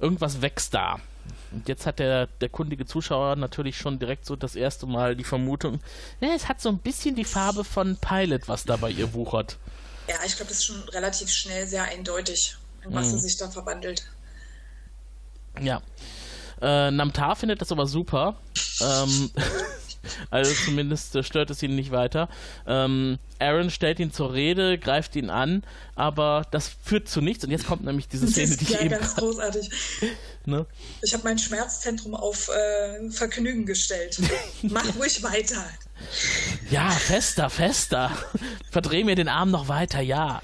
Irgendwas wächst da. Und jetzt hat der, der kundige Zuschauer natürlich schon direkt so das erste Mal die Vermutung, ja, es hat so ein bisschen die Farbe von Pilot, was da bei ihr wuchert. Ja, ich glaube, das ist schon relativ schnell sehr eindeutig, in was mhm. sie sich da verwandelt. Ja. Äh, Namtar findet das aber super. ähm, also zumindest äh, stört es ihn nicht weiter. Ähm, Aaron stellt ihn zur Rede, greift ihn an, aber das führt zu nichts. Und jetzt kommt nämlich diese Szene, ist, die ich ja, eben ganz großartig. Ne? Ich habe mein Schmerzzentrum auf äh, Vergnügen gestellt. Mach ruhig weiter. Ja, fester, fester. Verdreh mir den Arm noch weiter, ja.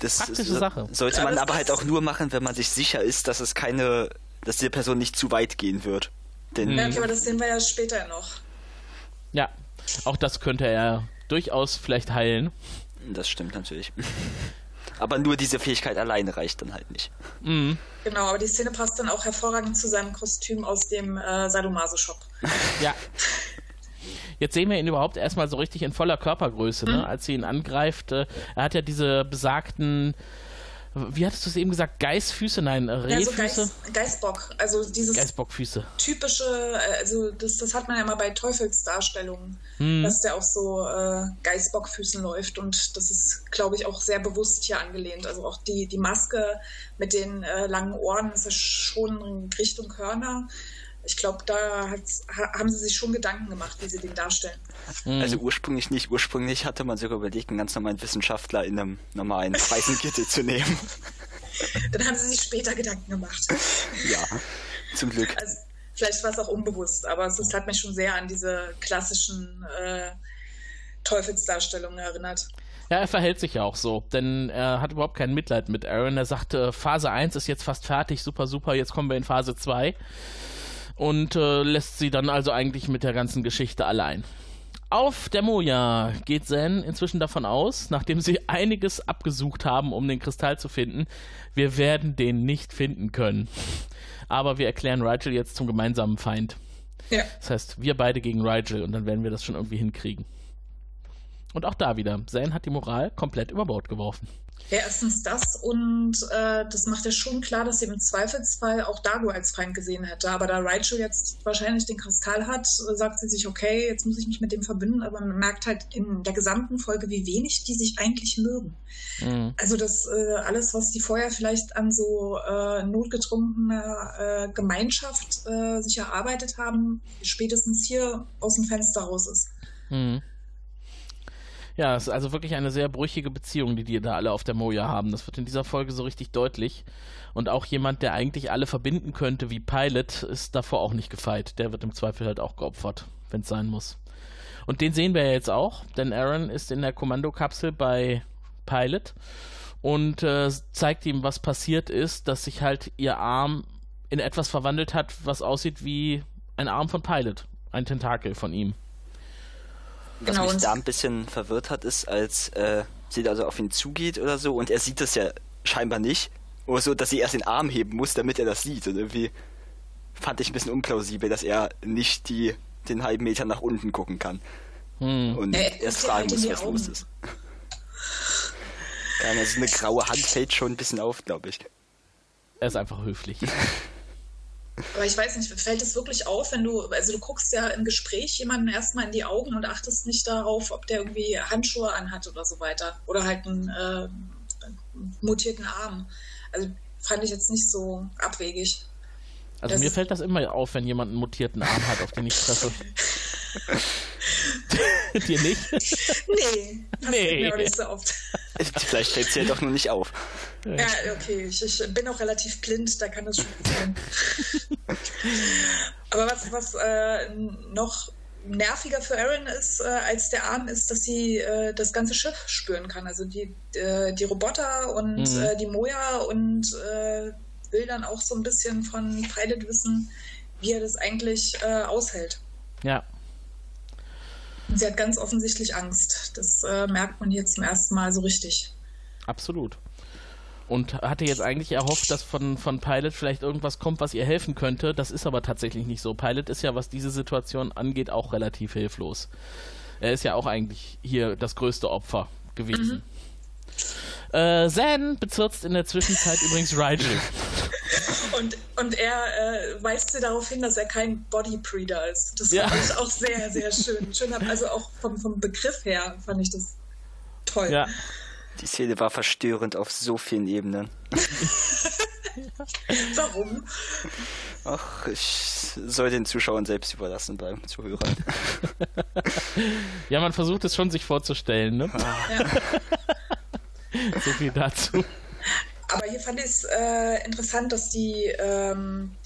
Das Praktische Sache. sollte man aber halt auch nur machen, wenn man sich sicher ist, dass es keine, dass die Person nicht zu weit gehen wird. Denn ja, okay, aber das sehen wir ja später noch. Ja, auch das könnte er durchaus vielleicht heilen. Das stimmt natürlich. Aber nur diese Fähigkeit alleine reicht dann halt nicht. Mhm. Genau, aber die Szene passt dann auch hervorragend zu seinem Kostüm aus dem äh, Sadomaso-Shop. Ja. Jetzt sehen wir ihn überhaupt erstmal so richtig in voller Körpergröße, ne? Mhm. als sie ihn angreift. Äh, er hat ja diese besagten wie hattest du es eben gesagt? Geißfüße? Nein, Rehfüße? Ja, so Geiß, Geißbock. Also dieses Geißbockfüße. typische, äh, also das, das hat man ja immer bei Teufelsdarstellungen, hm. dass der auf so äh, Geißbockfüßen läuft und das ist, glaube ich, auch sehr bewusst hier angelehnt. Also auch die, die Maske mit den äh, langen Ohren ist ja schon in Richtung Hörner ich glaube, da haben sie sich schon Gedanken gemacht, wie sie den darstellen. Mhm. Also ursprünglich nicht. Ursprünglich hatte man sogar überlegt, einen ganz normalen Wissenschaftler in einem normalen Preisengürtel zu nehmen. Dann haben sie sich später Gedanken gemacht. Ja, zum Glück. Also, vielleicht war es auch unbewusst, aber es hat mich schon sehr an diese klassischen äh, Teufelsdarstellungen erinnert. Ja, er verhält sich ja auch so, denn er hat überhaupt kein Mitleid mit Aaron. Er sagt, Phase 1 ist jetzt fast fertig, super, super, jetzt kommen wir in Phase 2 und äh, lässt sie dann also eigentlich mit der ganzen Geschichte allein. Auf der Moja geht Zen inzwischen davon aus, nachdem sie einiges abgesucht haben, um den Kristall zu finden, wir werden den nicht finden können. Aber wir erklären Rigel jetzt zum gemeinsamen Feind. Ja. Das heißt, wir beide gegen Rigel und dann werden wir das schon irgendwie hinkriegen. Und auch da wieder, Zane hat die Moral komplett über Bord geworfen. Ja, erstens das und äh, das macht ja schon klar, dass sie im Zweifelsfall auch Dago als Feind gesehen hätte. Aber da Raichu jetzt wahrscheinlich den Kristall hat, sagt sie sich, okay, jetzt muss ich mich mit dem verbünden. Aber man merkt halt in der gesamten Folge, wie wenig die sich eigentlich mögen. Mhm. Also das äh, alles, was die vorher vielleicht an so äh, notgetrunkener äh, Gemeinschaft äh, sich erarbeitet haben, spätestens hier aus dem Fenster raus ist. Mhm. Ja, es ist also wirklich eine sehr brüchige Beziehung, die die da alle auf der Moja haben. Das wird in dieser Folge so richtig deutlich. Und auch jemand, der eigentlich alle verbinden könnte wie Pilot, ist davor auch nicht gefeit. Der wird im Zweifel halt auch geopfert, wenn es sein muss. Und den sehen wir ja jetzt auch, denn Aaron ist in der Kommandokapsel bei Pilot und äh, zeigt ihm, was passiert ist, dass sich halt ihr Arm in etwas verwandelt hat, was aussieht wie ein Arm von Pilot, ein Tentakel von ihm. Was genau, mich da ein bisschen verwirrt hat, ist, als äh, sie da so auf ihn zugeht oder so und er sieht das ja scheinbar nicht. Oder so, dass sie erst den Arm heben muss, damit er das sieht. Und irgendwie fand ich ein bisschen unplausibel, dass er nicht die, den halben Meter nach unten gucken kann. Hm. Und ja, erst fragen muss, was los ist. Also eine graue Hand fällt schon ein bisschen auf, glaube ich. Er ist einfach höflich. Aber ich weiß nicht, fällt es wirklich auf, wenn du, also du guckst ja im Gespräch jemanden erstmal in die Augen und achtest nicht darauf, ob der irgendwie Handschuhe anhat oder so weiter. Oder halt einen äh, mutierten Arm. Also fand ich jetzt nicht so abwegig. Also das mir fällt das immer auf, wenn jemand einen mutierten Arm hat, auf den ich treffe. Dir nicht? Nee, nee. mir auch nicht so oft. Vielleicht fällt es dir doch nur nicht auf. Ja, okay. Ich, ich, bin auch relativ blind, da kann das schon sein. Aber was, was äh, noch nerviger für Aaron ist äh, als der Arm, ist, dass sie äh, das ganze Schiff spüren kann. Also die, äh, die Roboter und mhm. Äh, die Moja und äh, will dann auch so ein bisschen von Pilot wissen, wie er das eigentlich aushält. Ja. Und sie hat ganz offensichtlich Angst. Das merkt man hier zum ersten Mal so richtig. Absolut und hatte jetzt eigentlich erhofft, dass von, von Pilot vielleicht irgendwas kommt, was ihr helfen könnte. Das ist aber tatsächlich nicht so. Pilot ist ja, was diese Situation angeht, auch relativ hilflos. Er ist ja auch eigentlich hier das größte Opfer gewesen. Mhm. Äh, Zan bezirzt in der Zwischenzeit übrigens Rigel. Und, und er äh, weist sie darauf hin, dass er kein Bodypreader ist. Das ja. fand ich auch sehr, sehr schön. schön also auch vom, vom Begriff her fand ich das toll. Ja. Die Szene war verstörend auf so vielen Ebenen. Warum? Ach, ich soll den Zuschauern selbst überlassen beim Zuhören. ja, man versucht es schon sich vorzustellen, ne? Ja. so viel dazu. Aber hier fand ich es äh, interessant, dass die ähm,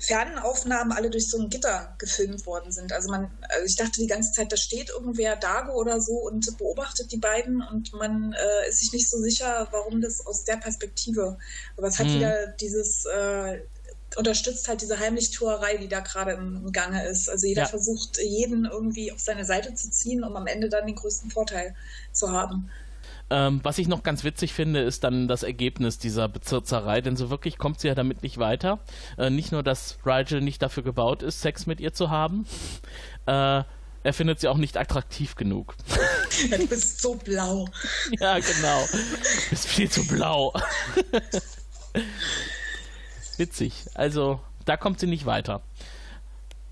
Fernaufnahmen alle durch so ein Gitter gefilmt worden sind. Also man, also ich dachte die ganze Zeit, da steht irgendwer Dago oder so und beobachtet die beiden und man äh, ist sich nicht so sicher, warum das aus der Perspektive. Aber es hat mhm. wieder dieses äh, unterstützt halt diese Heimlichtuerei, die da gerade im Gange ist. Also jeder ja. versucht, jeden irgendwie auf seine Seite zu ziehen, um am Ende dann den größten Vorteil zu haben. Ähm, was ich noch ganz witzig finde, ist dann das Ergebnis dieser Bezirzerei, denn so wirklich kommt sie ja damit nicht weiter. Äh, nicht nur, dass Rigel nicht dafür gebaut ist, Sex mit ihr zu haben, äh, er findet sie auch nicht attraktiv genug. Du bist so blau. ja, genau. Du bist viel zu blau. Witzig. Also, da kommt sie nicht weiter.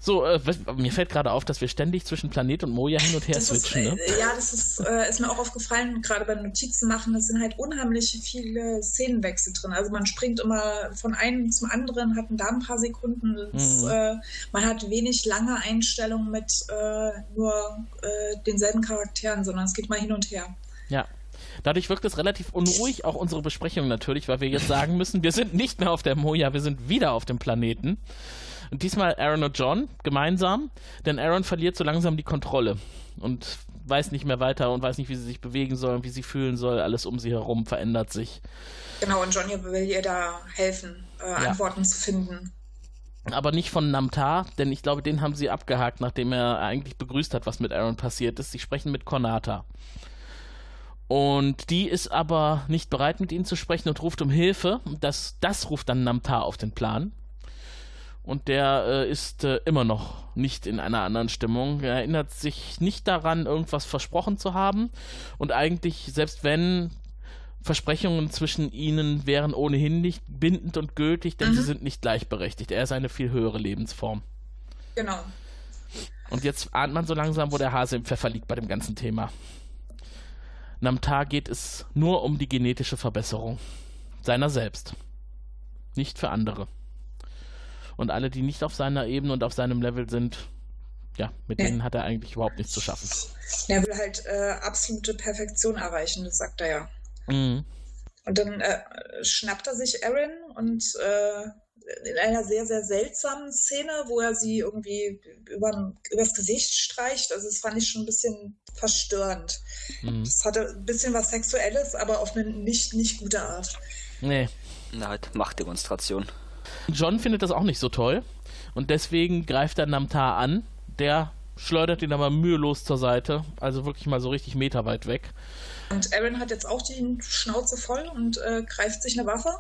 So, äh, mir fällt gerade auf, dass wir ständig zwischen Planet und Moja hin und her das switchen. Ist, ne? Äh, ja, das ist, äh, ist mir auch aufgefallen, gerade beim Notizen machen, das sind halt unheimlich viele Szenenwechsel drin. Also man springt immer von einem zum anderen, hat da ein paar Sekunden. Das, mhm. äh, man hat wenig lange Einstellungen mit äh, nur äh, denselben Charakteren, sondern es geht mal hin und her. Ja. Dadurch wirkt es relativ unruhig, auch unsere Besprechung natürlich, weil wir jetzt sagen müssen, wir sind nicht mehr auf der Moja, wir sind wieder auf dem Planeten. Und diesmal Aaron und John gemeinsam, denn Aaron verliert so langsam die Kontrolle und weiß nicht mehr weiter und weiß nicht, wie sie sich bewegen soll und wie sie fühlen soll. Alles um sie herum verändert sich. Genau, und Johnny will ihr da helfen, äh, ja. Antworten zu finden. Aber nicht von Namtar, denn ich glaube, den haben sie abgehakt, nachdem er eigentlich begrüßt hat, was mit Aaron passiert ist. Sie sprechen mit Konata. Und die ist aber nicht bereit, mit ihnen zu sprechen und ruft um Hilfe. Das, das ruft dann Namtar auf den Plan und der äh, ist äh, immer noch nicht in einer anderen Stimmung. Er erinnert sich nicht daran, irgendwas versprochen zu haben und eigentlich, selbst wenn Versprechungen zwischen ihnen wären ohnehin nicht bindend und gültig, denn mhm. sie sind nicht gleichberechtigt. Er ist eine viel höhere Lebensform. Genau. Und jetzt ahnt man so langsam, wo der Hase im Pfeffer liegt bei dem ganzen Thema. Namtar geht es nur um die genetische Verbesserung seiner selbst, nicht für andere. Und alle, die nicht auf seiner Ebene und auf seinem Level sind, ja, mit ja. denen hat er eigentlich überhaupt nichts zu schaffen. Er will halt äh, absolute Perfektion erreichen, das sagt er ja. Mhm. Und dann äh, schnappt er sich Aaron und äh, in einer sehr, sehr seltsamen Szene, wo er sie irgendwie über, übers Gesicht streicht. Also das fand ich schon ein bisschen verstörend. Mhm. Das hatte ein bisschen was Sexuelles, aber auf eine nicht, nicht gute Art. Nee. Na, halt Machtdemonstration. John findet das auch nicht so toll und deswegen greift er Namtar an. Der schleudert ihn aber mühelos zur Seite, also wirklich mal so richtig meterweit weg. Und Aaron hat jetzt auch die Schnauze voll und äh, greift sich eine Waffe.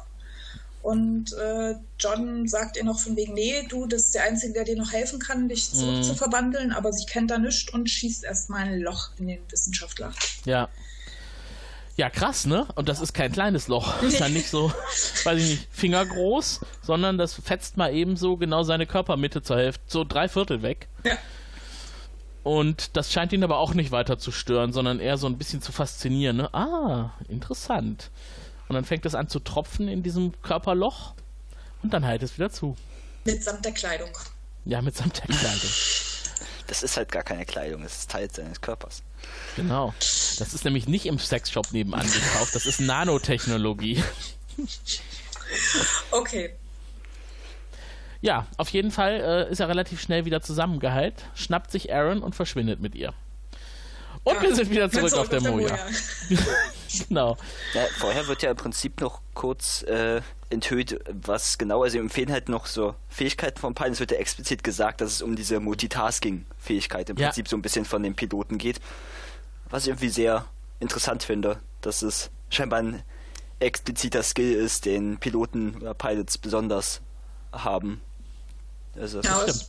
Und äh, John sagt ihr noch von wegen, nee, du, das ist der Einzige, der dir noch helfen kann, dich zurückzuverwandeln, mm. aber sie kennt da nichts und schießt erstmal ein Loch in den Wissenschaftler. Ja. Ja, krass, ne? Und das ist kein kleines Loch. Das ist ja nicht so, weiß ich nicht, fingergroß, sondern das fetzt mal eben so genau seine Körpermitte zur Hälfte, so drei Viertel weg. Ja. Und das scheint ihn aber auch nicht weiter zu stören, sondern eher so ein bisschen zu faszinieren. Ne? Ah, interessant. Und dann fängt es an zu tropfen in diesem Körperloch und dann heilt es wieder zu. Mitsamt der Kleidung. Ja, mitsamt der Kleidung. Das ist halt gar keine Kleidung, es ist Teil seines Körpers. Genau. Das ist nämlich nicht im Sexshop nebenan gekauft, das ist Nanotechnologie. Okay. Ja, auf jeden Fall äh, ist er relativ schnell wieder zusammengeheilt, schnappt sich Aaron und verschwindet mit ihr. Und Ja, wir sind wieder bin zurück auf der Moja. genau. Ja, vorher wird ja im Prinzip noch kurz äh, enthüllt, was genau, also im fehlen halt noch so Fähigkeiten von Pine. Es wird ja explizit gesagt, dass es um diese Multitasking-Fähigkeit im Ja. Prinzip so ein bisschen von den Piloten geht. Was ich irgendwie sehr interessant finde, dass es scheinbar ein expliziter Skill ist, den Piloten oder Pilots besonders haben. Also, Ja, stimmt.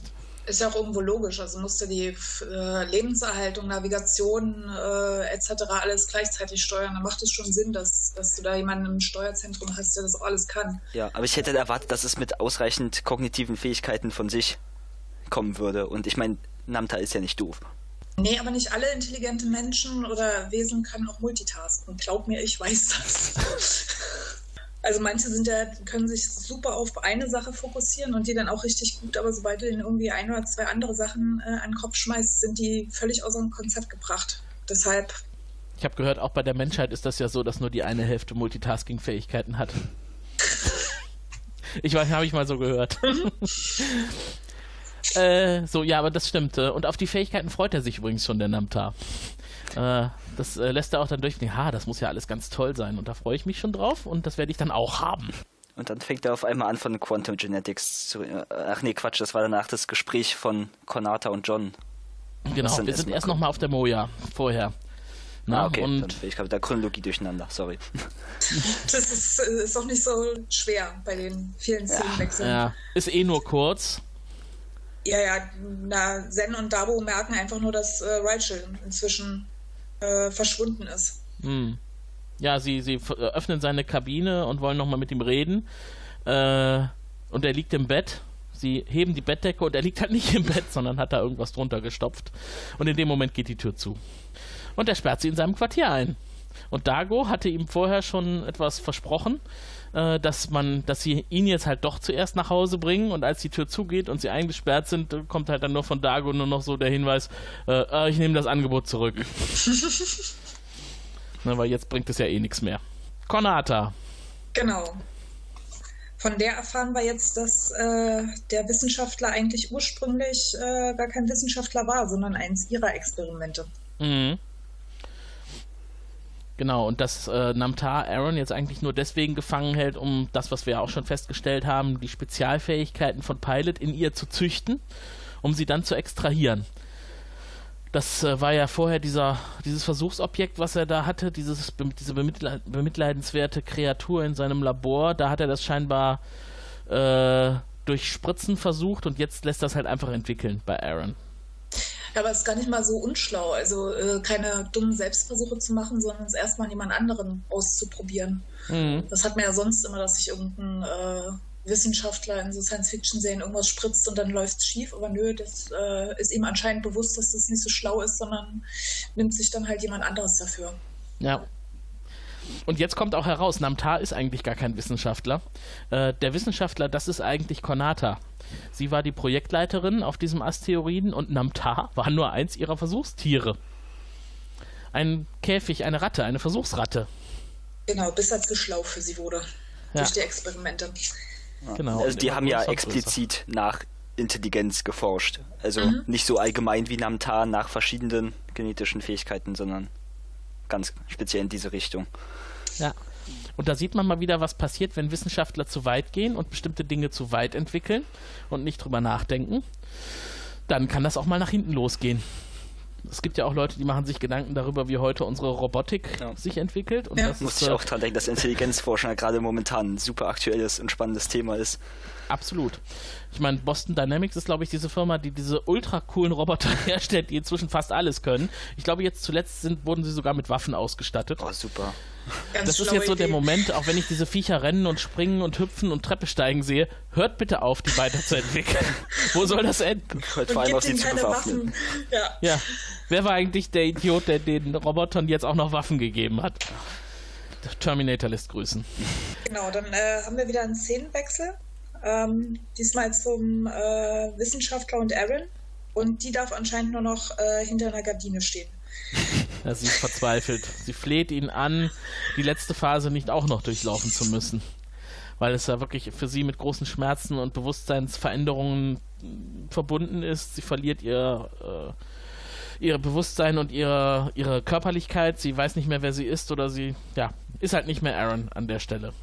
Ist ja auch irgendwo logisch. Also musste die äh, Lebenserhaltung, Navigation äh, etc. alles gleichzeitig steuern. Da macht es schon Sinn, dass, dass du da jemanden im Steuerzentrum hast, der das auch alles kann. Ja, aber ich hätte erwartet, dass es mit ausreichend kognitiven Fähigkeiten von sich kommen würde. Und ich meine, Namta ist ja nicht doof. Nee, aber nicht alle intelligente Menschen oder Wesen können auch multitasken. Glaub mir, ich weiß das. Also manche sind ja, können sich super auf eine Sache fokussieren und die dann auch richtig gut, aber sobald du ihnen irgendwie ein oder zwei andere Sachen äh, an den Kopf schmeißt, sind die völlig außer dem Konzept gebracht. Deshalb, Ich habe gehört, auch bei der Menschheit ist das ja so, dass nur die eine Hälfte Multitasking-Fähigkeiten hat. Ich weiß, habe ich mal so gehört. äh, so, ja, aber das stimmt. äh, Und auf die Fähigkeiten freut er sich übrigens schon, der Namtar. Äh, das äh, lässt er auch dann durchblicken. Ha, das muss ja alles ganz toll sein. Und da freue ich mich schon drauf und das werde ich dann auch haben. Und dann fängt er auf einmal an von Quantum Genetics zu. äh, Ach nee, Quatsch, das war danach das Gespräch von Konata und John. Genau, wir sind erst nochmal auf der Moja vorher. Na, ah, okay, dann und ich mit der Chronologie durcheinander, sorry. das ist, ist auch nicht so schwer bei den vielen Szenenwechseln. ja, ist eh nur kurz. Ja, ja, na, Zen und Dabo merken einfach nur, dass äh, Rachel inzwischen äh, verschwunden ist. Hm. Ja, sie, sie öffnen seine Kabine und wollen nochmal mit ihm reden. Äh, und er liegt im Bett. Sie heben die Bettdecke und er liegt halt nicht im Bett, sondern hat da irgendwas drunter gestopft. Und in dem Moment geht die Tür zu. Und er sperrt sie in seinem Quartier ein. Und Dago hatte ihm vorher schon etwas versprochen, äh, dass man, dass sie ihn jetzt halt doch zuerst nach Hause bringen und als die Tür zugeht und sie eingesperrt sind, äh, kommt halt dann nur von Dago nur noch so der Hinweis, äh, äh, ich nehme das Angebot zurück. Na, weil jetzt bringt es ja eh nichts mehr. Konata. Genau. Von der erfahren wir jetzt, dass äh, der Wissenschaftler eigentlich ursprünglich äh, gar kein Wissenschaftler war, sondern eins ihrer Experimente. Mhm. Genau, und dass äh, Namtar Aaron jetzt eigentlich nur deswegen gefangen hält, um das, was wir ja auch schon festgestellt haben, die Spezialfähigkeiten von Pilot in ihr zu züchten, um sie dann zu extrahieren. Das äh, war ja vorher dieser, dieses Versuchsobjekt, was er da hatte, dieses, diese bemitleid bemitleidenswerte Kreatur in seinem Labor. Da hat er das scheinbar äh, durch Spritzen versucht und jetzt lässt das halt einfach entwickeln bei Aaron. Ja, aber es ist gar nicht mal so unschlau, also äh, keine dummen Selbstversuche zu machen, sondern es erstmal an jemand anderen auszuprobieren. Mhm. Das hat man ja sonst immer, dass sich irgendein äh, Wissenschaftler in so Science-Fiction-Serien irgendwas spritzt und dann läuft es schief. Aber nö, das äh, ist ihm anscheinend bewusst, dass das nicht so schlau ist, sondern nimmt sich dann halt jemand anderes dafür. Ja. Und jetzt kommt auch heraus, Namtar ist eigentlich gar kein Wissenschaftler. Äh, der Wissenschaftler, das ist eigentlich Konata. Sie war die Projektleiterin auf diesem Asteroiden und Namtar war nur eins ihrer Versuchstiere. Ein Käfig, eine Ratte, eine Versuchsratte. Genau, bis als Geschlau für sie wurde. Ja. Durch die Experimente. Genau. Also die haben ja und größer. explizit nach Intelligenz geforscht. Also nicht so allgemein wie Namtar nach verschiedenen genetischen Fähigkeiten, sondern ganz speziell in diese Richtung. Ja. Und da sieht man mal wieder, was passiert, wenn Wissenschaftler zu weit gehen und bestimmte Dinge zu weit entwickeln und nicht drüber nachdenken. Dann kann das auch mal nach hinten losgehen. Es gibt ja auch Leute, die machen sich Gedanken darüber, wie heute unsere Robotik ja. sich entwickelt. Und ja. das muss ich äh, auch dran denken, dass Intelligenzforschung gerade momentan ein super aktuelles und spannendes Thema ist. Absolut. Ich meine, Boston Dynamics ist, glaube ich, diese Firma, die diese ultra coolen Roboter herstellt, die inzwischen fast alles können. Ich glaube, jetzt zuletzt sind, wurden sie sogar mit Waffen ausgestattet. Oh, super. Ganz das ist jetzt so Idee. der Moment, auch wenn ich diese Viecher rennen und springen und hüpfen und Treppe steigen sehe, hört bitte auf, die weiterzuentwickeln. Wo soll das enden? Hört vor allem auf sie zu bewaffnen. Ja. ja. Wer war eigentlich der Idiot, der den Robotern jetzt auch noch Waffen gegeben hat? Terminator lässt grüßen. Genau, dann äh, haben wir wieder einen Szenenwechsel. Ähm, diesmal zum äh, Wissenschaftler und Aaron. Und die darf anscheinend nur noch äh, hinter einer Gardine stehen. Ja, sie ist verzweifelt. Sie fleht ihn an, die letzte Phase nicht auch noch durchlaufen zu müssen. Weil es ja wirklich für sie mit großen Schmerzen und Bewusstseinsveränderungen verbunden ist. Sie verliert ihr, äh, ihr Bewusstsein und ihre, ihre Körperlichkeit. Sie weiß nicht mehr, wer sie ist oder sie, ja, ist halt nicht mehr Aaron an der Stelle.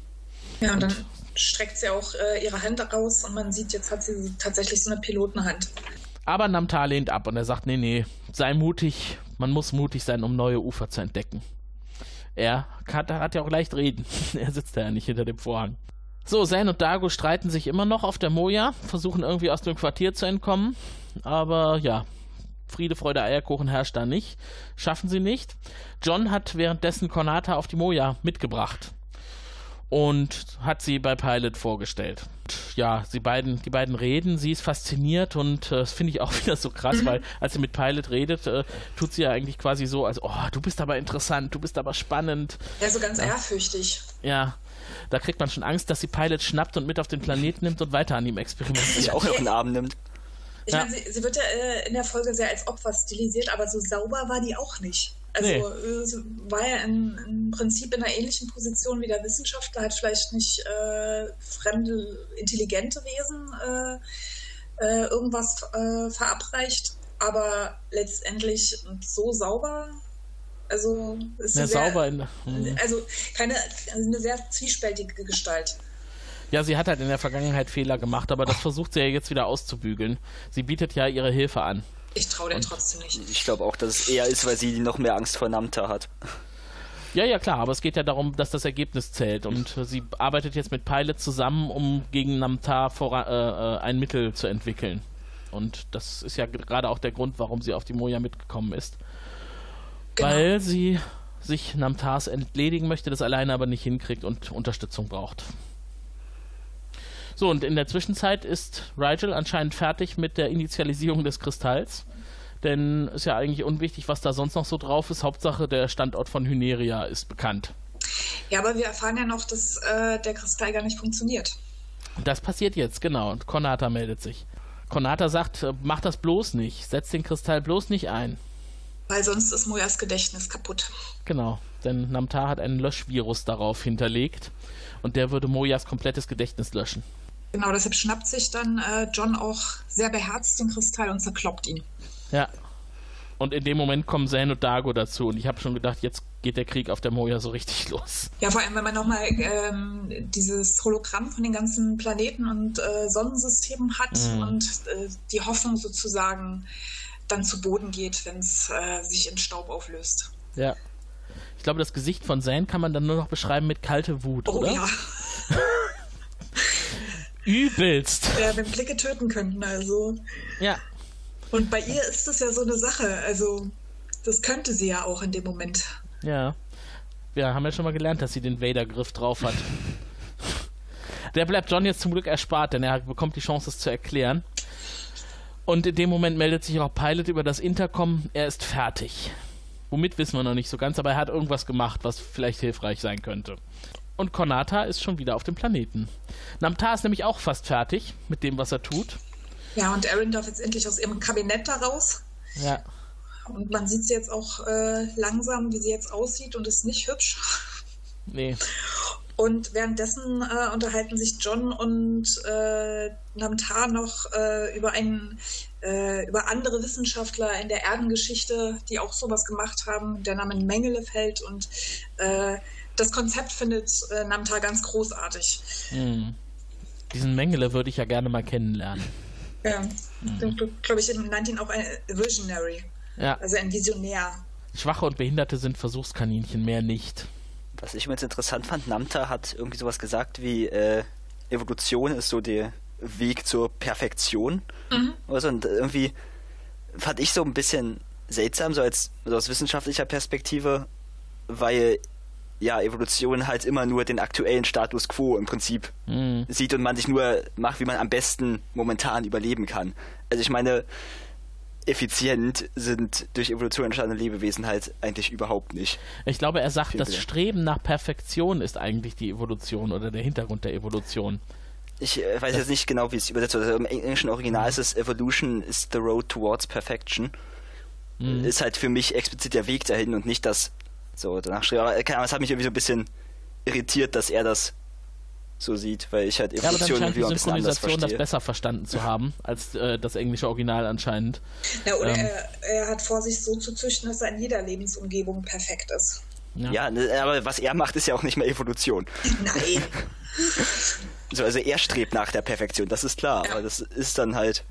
Ja, und, und dann streckt sie auch äh, ihre Hand raus und man sieht, jetzt hat sie tatsächlich so eine Pilotenhand. Aber Namtar lehnt ab und er sagt, nee, nee, sei mutig, man muss mutig sein, um neue Ufer zu entdecken. Er hat, hat ja auch leicht reden. er sitzt da ja nicht hinter dem Vorhang. So, Zane und Dago streiten sich immer noch auf der Moja, versuchen irgendwie aus dem Quartier zu entkommen. Aber ja, Friede, Freude, Eierkuchen herrscht da nicht. Schaffen sie nicht. John hat währenddessen Konata auf die Moja mitgebracht und hat sie bei Pilot vorgestellt. Ja, sie beiden, die beiden reden, sie ist fasziniert und äh, das finde ich auch wieder so krass, mhm. weil als sie mit Pilot redet, äh, tut sie ja eigentlich quasi so, als oh, du bist aber interessant, du bist aber spannend. Ja, so ganz ja. ehrfürchtig. Ja, da kriegt man schon Angst, dass sie Pilot schnappt und mit auf den Planeten nimmt und weiter an ihm experimentiert. Sich auch noch einen Arm nimmt. Ich ja. meine, sie, sie, wird ja äh, in der Folge sehr als Opfer stilisiert, aber so sauber war die auch nicht. Also nee. war ja in, im Prinzip in einer ähnlichen Position wie der Wissenschaftler, hat vielleicht nicht äh, fremde, intelligente Wesen äh, äh irgendwas äh, verabreicht, aber letztendlich so sauber. Also ist ja, sehr, sauber in, hm. also keine also eine sehr zwiespältige Gestalt. Ja, sie hat halt in der Vergangenheit Fehler gemacht, aber das versucht sie ja jetzt wieder auszubügeln. Sie bietet ja ihre Hilfe an. Ich traue dir trotzdem nicht. Ich glaube auch, dass es eher ist, weil sie noch mehr Angst vor Namta hat. Ja, ja, klar, aber es geht ja darum, dass das Ergebnis zählt und sie arbeitet jetzt mit Pilot zusammen, um gegen Namta vor, äh, äh, ein Mittel zu entwickeln. Und das ist ja gerade auch der Grund, warum sie auf die Moja mitgekommen ist. Genau. Weil sie sich Namtars entledigen möchte, das alleine aber nicht hinkriegt und Unterstützung braucht. So, und in der Zwischenzeit ist Rigel anscheinend fertig mit der Initialisierung des Kristalls. Denn ist ja eigentlich unwichtig, was da sonst noch so drauf ist. Hauptsache, der Standort von Hyneria ist bekannt. Ja, aber wir erfahren ja noch, dass äh, der Kristall gar nicht funktioniert. Das passiert jetzt, genau. Und Konata meldet sich. Konata sagt, äh, mach das bloß nicht. Setz den Kristall bloß nicht ein. Weil sonst ist Moyas Gedächtnis kaputt. Genau, denn Namtar hat einen Löschvirus darauf hinterlegt und der würde Moyas komplettes Gedächtnis löschen. Genau, deshalb schnappt sich dann äh, John auch sehr beherzt den Kristall und zerkloppt ihn. Ja. Und in dem Moment kommen Zane und Dago dazu. Und ich habe schon gedacht, jetzt geht der Krieg auf der Moja so richtig los. Ja, vor allem, wenn man nochmal ähm, dieses Hologramm von den ganzen Planeten und äh, Sonnensystemen hat mhm. und äh, die Hoffnung sozusagen dann zu Boden geht, wenn es äh, sich in Staub auflöst. Ja. Ich glaube, das Gesicht von Zane kann man dann nur noch beschreiben mit kalte Wut, oh, oder? ja. übelst. Ja, wenn Blicke töten könnten, also. Ja. Und bei ihr ist das ja so eine Sache, also das könnte sie ja auch in dem Moment. Ja. Wir haben ja schon mal gelernt, dass sie den Vader-Griff drauf hat. Der bleibt John jetzt zum Glück erspart, denn er bekommt die Chance, es zu erklären. Und in dem Moment meldet sich auch Pilot über das Intercom, er ist fertig. Womit wissen wir noch nicht so ganz, aber er hat irgendwas gemacht, was vielleicht hilfreich sein könnte. Und Konata ist schon wieder auf dem Planeten. Namtar ist nämlich auch fast fertig mit dem, was er tut. Ja, und Erin darf jetzt endlich aus ihrem Kabinett da raus. Ja. Und man sieht sie jetzt auch äh, langsam, wie sie jetzt aussieht und ist nicht hübsch. Nee. Und währenddessen äh, unterhalten sich John und äh, Namtar noch äh, über einen, äh, über andere Wissenschaftler in der Erdengeschichte, die auch sowas gemacht haben. Der Name Mengele fällt und äh, das Konzept findet äh, Namta ganz großartig. Mhm. Diesen Mengele würde ich ja gerne mal kennenlernen. Ja, mhm. glaube ich, nannte ihn auch ein Visionary. Ja. Also ein Visionär. Schwache und Behinderte sind Versuchskaninchen, mehr nicht. Was ich mir jetzt interessant fand, Namta hat irgendwie sowas gesagt wie äh, Evolution ist so der Weg zur Perfektion. Mhm. Also, und irgendwie fand ich so ein bisschen seltsam, so als also aus wissenschaftlicher Perspektive, weil ja Evolution halt immer nur den aktuellen Status quo im Prinzip mhm. sieht und man sich nur macht, wie man am besten momentan überleben kann. Also ich meine, effizient sind durch Evolution entstandene Lebewesen halt eigentlich überhaupt nicht. Ich glaube, er sagt, das Streben nach Perfektion ist eigentlich die Evolution oder der Hintergrund der Evolution. Ich äh, weiß das jetzt nicht genau, wie es übersetzt wird. Also Im englischen Original ist es Evolution is the road towards perfection. Mhm. Ist halt für mich explizit der Weg dahin und nicht das so danach streben. Aber äh, es hat mich irgendwie so ein bisschen irritiert, dass er das so sieht, weil ich halt Evolution ja, aber dann scheint die Synchronisation das besser verstanden zu haben als äh, das englische Original anscheinend. Ja, oder ähm, er, er, hat vor, sich so zu züchten, dass er in jeder Lebensumgebung perfekt ist. Ja. ja, ne, aber was er macht, ist ja auch nicht mehr Evolution. Nein. so, also er strebt nach der Perfektion, das ist klar, ja. aber das ist dann halt.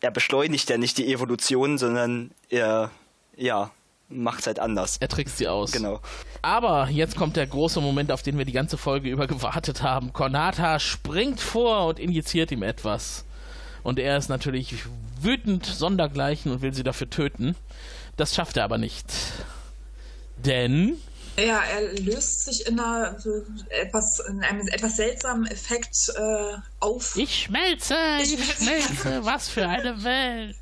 Er beschleunigt ja nicht die Evolution, sondern er, ja, macht halt anders. Er trickst sie aus. Genau. Aber jetzt kommt der große Moment, auf den wir die ganze Folge über gewartet haben. Konata springt vor und injiziert ihm etwas. Und er ist natürlich wütend sondergleichen und will sie dafür töten. Das schafft er aber nicht. Denn ja, er löst sich in, einer, etwas, in einem etwas seltsamen Effekt äh, auf. Ich schmelze, ich, schmelze, was für eine Welt.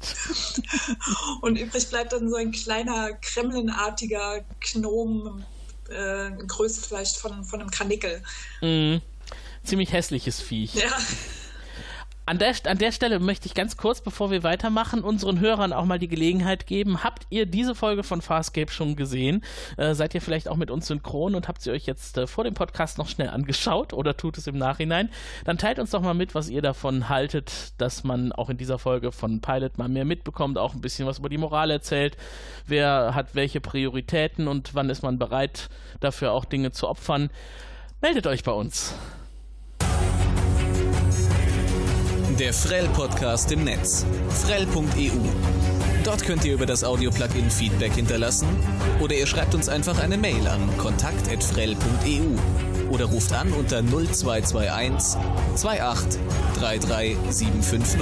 Und übrig bleibt dann so ein kleiner Kremlinartiger Gnom, äh, Größe vielleicht von, von einem Kanickel. Mm, ziemlich hässliches Viech. Ja. An der, an der Stelle möchte ich ganz kurz, bevor wir weitermachen, unseren Hörern auch mal die Gelegenheit geben. Habt ihr diese Folge von Farscape schon gesehen? Äh, seid ihr vielleicht auch mit uns synchron und habt sie euch jetzt äh, vor dem Podcast noch schnell angeschaut oder tut es im Nachhinein? Dann teilt uns doch mal mit, was ihr davon haltet, dass man auch in dieser Folge von Pilot mal mehr mitbekommt, auch ein bisschen was über die Moral erzählt. Wer hat welche Prioritäten und wann ist man bereit, dafür auch Dinge zu opfern? Meldet euch bei uns. Der Frell-Podcast im Netz. Frell.eu. Dort könnt ihr über das Audio-Plugin Feedback hinterlassen oder ihr schreibt uns einfach eine Mail an kontakt.frell.eu oder ruft an unter 0221 28 33 750.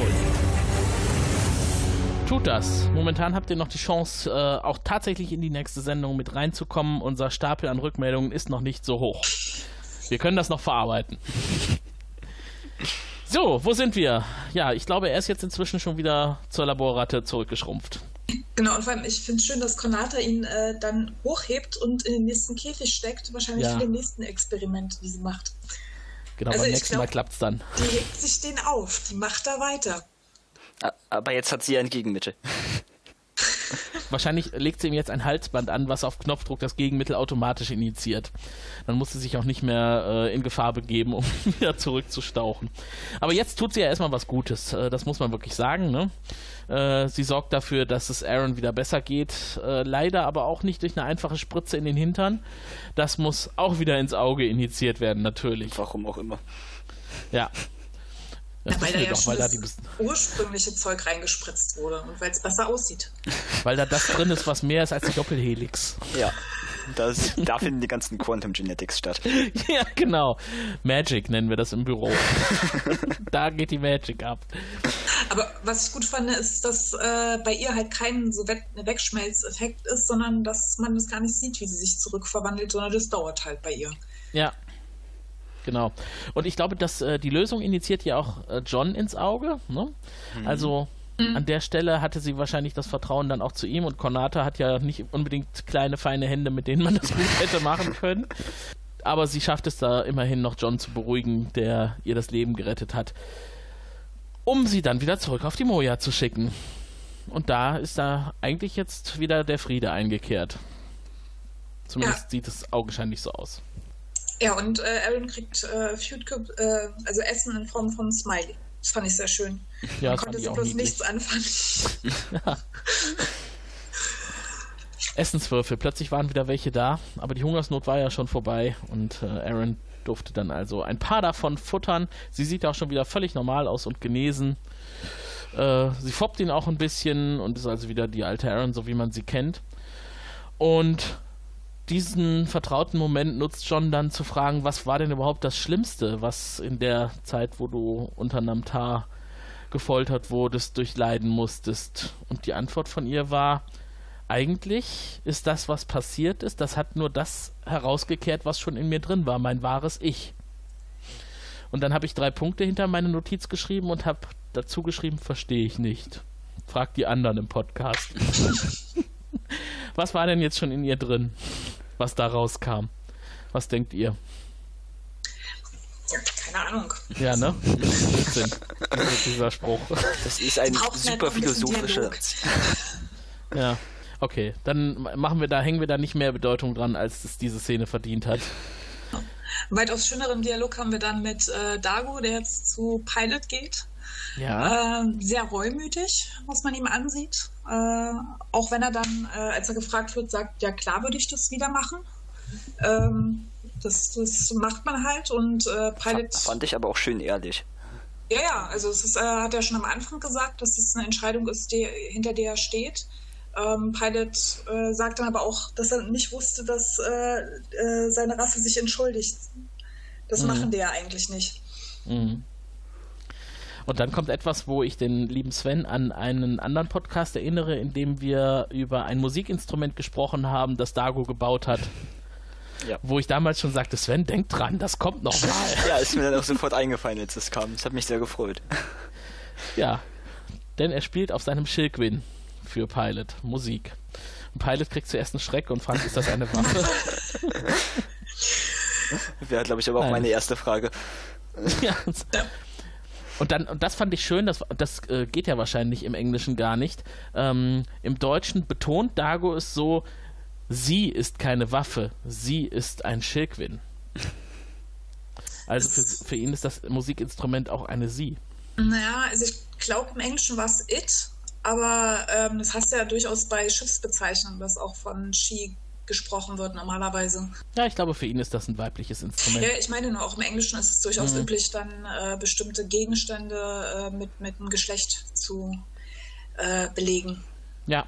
Tut das. Momentan habt ihr noch die Chance, äh, auch tatsächlich in die nächste Sendung mit reinzukommen. Unser Stapel an Rückmeldungen ist noch nicht so hoch. Wir können das noch verarbeiten. So, wo sind wir? Ja, ich glaube, er ist jetzt inzwischen schon wieder zur Laborratte zurückgeschrumpft. Genau, und vor allem, ich finde es schön, dass Konata ihn äh, dann hochhebt und in den nächsten Käfig steckt, wahrscheinlich ja. für die nächsten Experimente, die sie macht. Genau, also beim nächsten glaub, Mal klappt es dann. Die hebt sich den auf, die macht da weiter. Aber jetzt hat sie ja ein Gegenmittel. Wahrscheinlich legt sie ihm jetzt ein Halsband an, was auf Knopfdruck das Gegenmittel automatisch initiiert. Dann muss sie sich auch nicht mehr äh, in Gefahr begeben, um wieder zurückzustauchen. Aber jetzt tut sie ja erstmal was Gutes. Äh, das muss man wirklich sagen. Ne? Äh, sie sorgt dafür, dass es Aaron wieder besser geht. Äh, leider aber auch nicht durch eine einfache Spritze in den Hintern. Das muss auch wieder ins Auge injiziert werden, natürlich. Warum auch immer. Ja, das ja, weil da ja doch, das da ursprüngliche Zeug reingespritzt wurde und weil es besser aussieht. Weil da das drin ist, was mehr ist als die Doppelhelix. Ja. Das, da finden die ganzen Quantum Genetics statt. ja, genau. Magic nennen wir das im Büro. da geht die Magic ab. Aber was ich gut fand, ist, dass äh, bei ihr halt kein so We Wegschmelzeffekt ist, sondern dass man das gar nicht sieht, wie sie sich zurückverwandelt, sondern das dauert halt bei ihr. Ja, Genau. Und ich glaube, dass äh, die Lösung initiiert ja auch äh, John ins Auge. Ne? Mhm. Also mhm. an der Stelle hatte sie wahrscheinlich das Vertrauen dann auch zu ihm und Konata hat ja nicht unbedingt kleine, feine Hände, mit denen man das gut hätte machen können. Aber sie schafft es da immerhin noch John zu beruhigen, der ihr das Leben gerettet hat, um sie dann wieder zurück auf die Moja zu schicken. Und da ist da eigentlich jetzt wieder der Friede eingekehrt. Zumindest ja. sieht es augenscheinlich so aus. Ja, und äh, Aaron kriegt äh, Food Cup, äh, also Essen in Form von Smiley. Das fand ich sehr schön. Ja, Man konnte so bloß nichts anfangen. ja. Essenswürfel. Plötzlich waren wieder welche da, aber die Hungersnot war ja schon vorbei und äh, Aaron durfte dann also ein paar davon futtern. Sie sieht auch schon wieder völlig normal aus und genesen. Äh, sie foppt ihn auch ein bisschen und ist also wieder die alte Aaron, so wie man sie kennt. Und diesen vertrauten Moment nutzt John dann zu fragen, was war denn überhaupt das Schlimmste, was in der Zeit, wo du unter Namtar gefoltert wurdest, durchleiden musstest. Und die Antwort von ihr war, eigentlich ist das, was passiert ist, das hat nur das herausgekehrt, was schon in mir drin war, mein wahres Ich. Und dann habe ich drei Punkte hinter meine Notiz geschrieben und habe dazu geschrieben, verstehe ich nicht. Frag die anderen im Podcast. was war denn jetzt schon in ihr drin, was da rauskam? Was denkt ihr? Keine Ahnung. Ja, ne? Dieser Spruch. Das ist ein super philosophischer. Ja. Okay, dann machen wir da, hängen wir da nicht mehr Bedeutung dran, als es diese Szene verdient hat. Weitaus schöneren Dialog haben wir dann mit äh, Dago, der jetzt zu Pilot geht. Ja. Äh, sehr reumütig, was man ihm ansieht. Äh, auch wenn er dann, äh, als er gefragt wird, sagt, ja klar würde ich das wieder machen. Ähm, das, das macht man halt und äh, Pilot. Fand ich aber auch schön ehrlich. Ja, ja, also es ist, äh, hat er schon am Anfang gesagt, dass es eine Entscheidung ist, die, hinter der er steht. Ähm, Pilot äh, sagt dann aber auch, dass er nicht wusste, dass äh, äh, seine Rasse sich entschuldigt. Das mhm. machen die ja eigentlich nicht. Mhm. Und dann kommt etwas, wo ich den lieben Sven an einen anderen Podcast erinnere, in dem wir über ein Musikinstrument gesprochen haben, das Dago gebaut hat. Ja. Wo ich damals schon sagte, Sven, denk dran, das kommt noch mal. ja, ist mir dann auch sofort eingefallen, als es kam. Das hat mich sehr gefreut. Ja, denn er spielt auf seinem Schilkwin für Pilot, Musik. Und Pilot kriegt zuerst einen Schreck und fragt, ist das eine Waffe? Wäre, glaube ich, aber auch Nein. meine erste Frage. ja. Und dann, und das fand ich schön, das, das äh, geht ja wahrscheinlich im Englischen gar nicht. Ähm, Im Deutschen betont Dago es so, sie ist keine Waffe, sie ist ein Schilkwin. Also für, für ihn ist das Musikinstrument auch eine sie. Naja, also ich glaube im Englischen war es it aber ähm, das hast du ja durchaus bei Schiffsbezeichnungen, dass auch von Ski gesprochen wird normalerweise. Ja, ich glaube, für ihn ist das ein weibliches Instrument. Ja, ich meine nur, auch im Englischen ist es durchaus mhm. üblich, dann äh, bestimmte Gegenstände äh, mit, mit einem Geschlecht zu äh, belegen. Ja.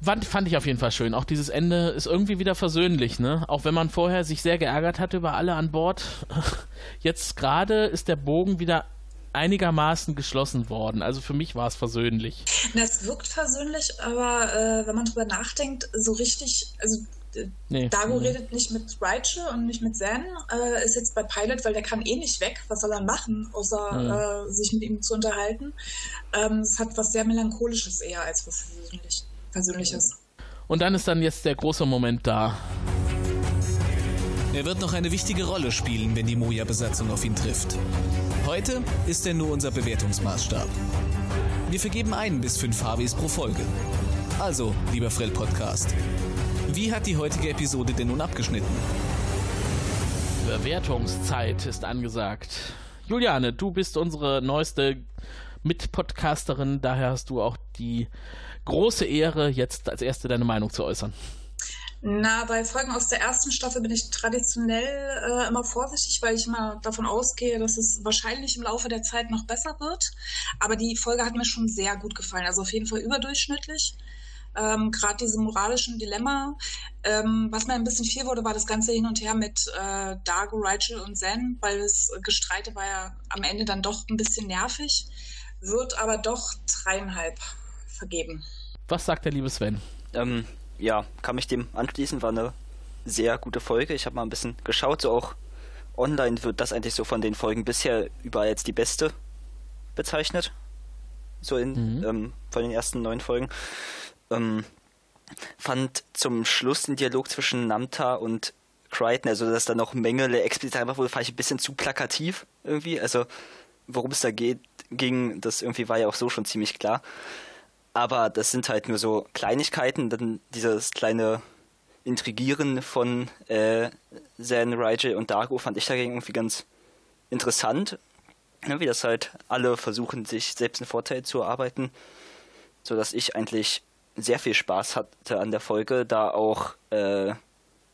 Fand, fand ich auf jeden Fall schön. Auch dieses Ende ist irgendwie wieder versöhnlich, ne? Auch wenn man vorher sich sehr geärgert hat über alle an Bord. Jetzt gerade ist der Bogen wieder einigermaßen geschlossen worden. Also für mich war es versöhnlich. Das wirkt versöhnlich, aber äh, wenn man drüber nachdenkt, so richtig, also äh, Nee. Dago nee. redet nicht mit Rachel und nicht mit Zen, äh, ist jetzt bei Pilot, weil der kann eh nicht weg. Was soll er machen, außer mhm. äh, sich mit ihm zu unterhalten? Ähm, es hat was sehr Melancholisches eher als was Versöhnlich, Versöhnliches. Und dann ist dann jetzt der große Moment da. Er wird noch eine wichtige Rolle spielen, wenn die Moja-Besatzung auf ihn trifft. Heute ist er nur unser Bewertungsmaßstab. Wir vergeben ein bis fünf HWs pro Folge. Also, lieber Frell Podcast, wie hat die heutige Episode denn nun abgeschnitten? Bewertungszeit ist angesagt. Juliane, du bist unsere neueste Mitpodcasterin, daher hast du auch die große Ehre, jetzt als erste deine Meinung zu äußern. Na, bei Folgen aus der ersten Staffel bin ich traditionell äh, immer vorsichtig, weil ich immer davon ausgehe, dass es wahrscheinlich im Laufe der Zeit noch besser wird. Aber die Folge hat mir schon sehr gut gefallen. Also auf jeden Fall überdurchschnittlich. Ähm, Gerade diese moralischen Dilemma. Ähm, was mir ein bisschen viel wurde, war das ganze Hin und Her mit äh, Dargo, Rachel und Zen, weil das Gestreite war ja am Ende dann doch ein bisschen nervig. Wird aber doch dreieinhalb vergeben. Was sagt der liebe Sven? Ähm, ja, kann mich dem anschließen, war eine sehr gute Folge. Ich habe mal ein bisschen geschaut, so auch online wird das eigentlich so von den Folgen bisher überall jetzt die beste bezeichnet. So in, mhm. ähm, von den ersten neun Folgen. Ähm, fand zum Schluss den Dialog zwischen Namta und Crichton, also dass da noch Mängel explizit einfach wurde, fand ich ein bisschen zu plakativ irgendwie. Also worum es da geht, ging, das irgendwie war ja auch so schon ziemlich klar. Aber das sind halt nur so Kleinigkeiten. Dann dieses kleine Intrigieren von äh, Zen, Rigel und Dargo fand ich dagegen irgendwie ganz interessant. Ja, wie das halt alle versuchen, sich selbst einen Vorteil zu erarbeiten. So dass ich eigentlich sehr viel Spaß hatte an der Folge, da auch äh,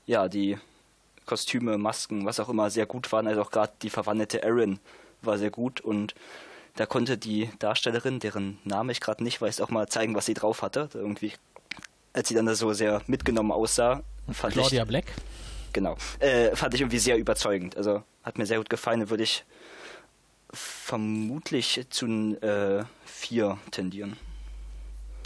ja die Kostüme, Masken, was auch immer sehr gut waren. Also auch gerade die verwandelte Erin war sehr gut und Da konnte die Darstellerin, deren Name ich gerade nicht weiß, auch mal zeigen, was sie drauf hatte. Irgendwie, als sie dann da so sehr mitgenommen aussah, fand Claudia ich, Black. Genau, äh, fand ich irgendwie sehr überzeugend. Also hat mir sehr gut gefallen und würde ich vermutlich zu äh, vier tendieren.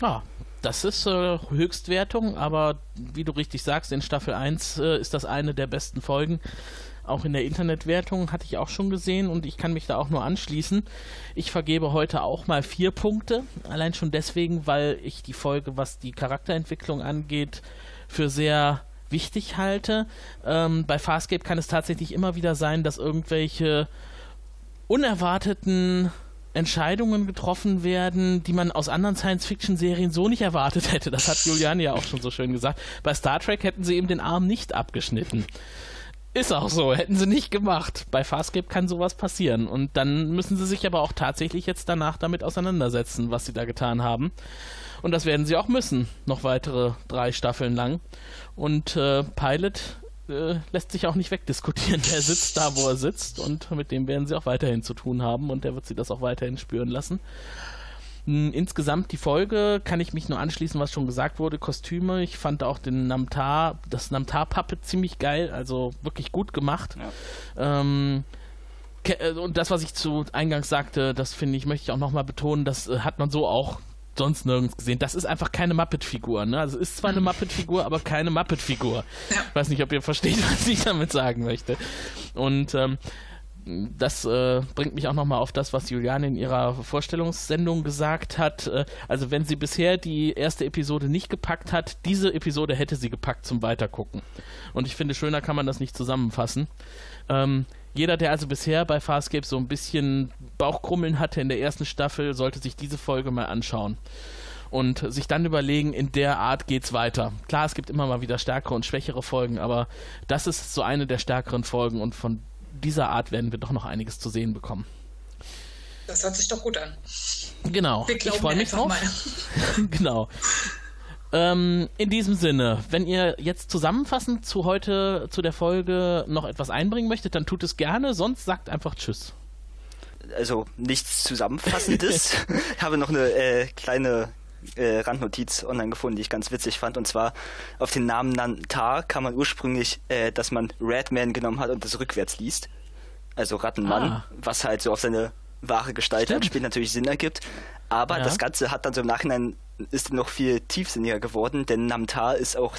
Ah, das ist äh, Höchstwertung, aber wie du richtig sagst, in Staffel 1 äh, ist das eine der besten Folgen. Auch in der Internetwertung hatte ich auch schon gesehen und ich kann mich da auch nur anschließen. Ich vergebe heute auch mal vier Punkte. Allein schon deswegen, weil ich die Folge, was die Charakterentwicklung angeht, für sehr wichtig halte. Ähm, bei Farscape kann es tatsächlich immer wieder sein, dass irgendwelche unerwarteten Entscheidungen getroffen werden, die man aus anderen Science-Fiction-Serien so nicht erwartet hätte. Das hat Julian ja auch schon so schön gesagt. Bei Star Trek hätten sie eben den Arm nicht abgeschnitten. Ist auch so, hätten sie nicht gemacht. Bei Farscape kann sowas passieren. Und dann müssen sie sich aber auch tatsächlich jetzt danach damit auseinandersetzen, was sie da getan haben. Und das werden sie auch müssen, noch weitere drei Staffeln lang. Und äh, Pilot äh, lässt sich auch nicht wegdiskutieren. Der sitzt da, wo er sitzt und mit dem werden sie auch weiterhin zu tun haben und der wird sie das auch weiterhin spüren lassen. Insgesamt die Folge kann ich mich nur anschließen, was schon gesagt wurde. Kostüme, ich fand auch den Namtar, das Namtar-Puppet ziemlich geil, also wirklich gut gemacht. Ja. Ähm, äh, und das, was ich zu Eingangs sagte, das finde ich, möchte ich auch nochmal betonen, das äh, hat man so auch sonst nirgends gesehen. Das ist einfach keine Muppet-Figur. Ne? Also es ist zwar eine Muppet-Figur, aber keine Muppet-Figur. Ja. Ich weiß nicht, ob ihr versteht, was ich damit sagen möchte. Und ähm, das äh, bringt mich auch nochmal auf das, was Juliane in ihrer Vorstellungssendung gesagt hat. Äh, also wenn sie bisher die erste Episode nicht gepackt hat, diese Episode hätte sie gepackt zum Weitergucken. Und ich finde, schöner kann man das nicht zusammenfassen. Ähm, jeder, der also bisher bei Farscape so ein bisschen Bauchkrummeln hatte in der ersten Staffel, sollte sich diese Folge mal anschauen und sich dann überlegen, in der Art geht's weiter. Klar, es gibt immer mal wieder stärkere und schwächere Folgen, aber das ist so eine der stärkeren Folgen und von dieser Art werden wir doch noch einiges zu sehen bekommen. Das hört sich doch gut an. Genau. ich freue mich drauf. genau. Ähm, in diesem Sinne, wenn ihr jetzt zusammenfassend zu heute, zu der Folge noch etwas einbringen möchtet, dann tut es gerne, sonst sagt einfach Tschüss. Also nichts Zusammenfassendes. ich habe noch eine äh, kleine äh, Randnotiz online gefunden, die ich ganz witzig fand. Und zwar auf den Namen Nantar kam man ursprünglich, äh, dass man Redman genommen hat und das rückwärts liest. Also Rattenmann, ah. was halt so auf seine wahre Gestalt Stimmt. anspielt, natürlich Sinn ergibt. Aber ja. das Ganze hat dann so im Nachhinein ist noch viel tiefsinniger geworden, denn Namtar ist auch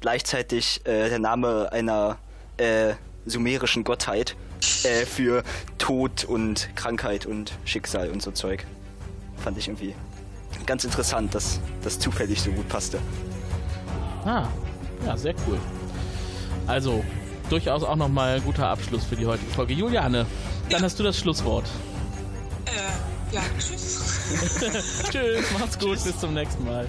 gleichzeitig äh, der Name einer äh, sumerischen Gottheit äh, für Tod und Krankheit und Schicksal und so Zeug. Fand ich irgendwie ganz interessant, dass das zufällig so gut passte. Ah, ja, sehr cool. Also, durchaus auch nochmal guter Abschluss für die heutige Folge. Juliane, dann ja. hast du das Schlusswort. Äh, ja, tschüss. tschüss, macht's gut, tschüss. bis zum nächsten Mal.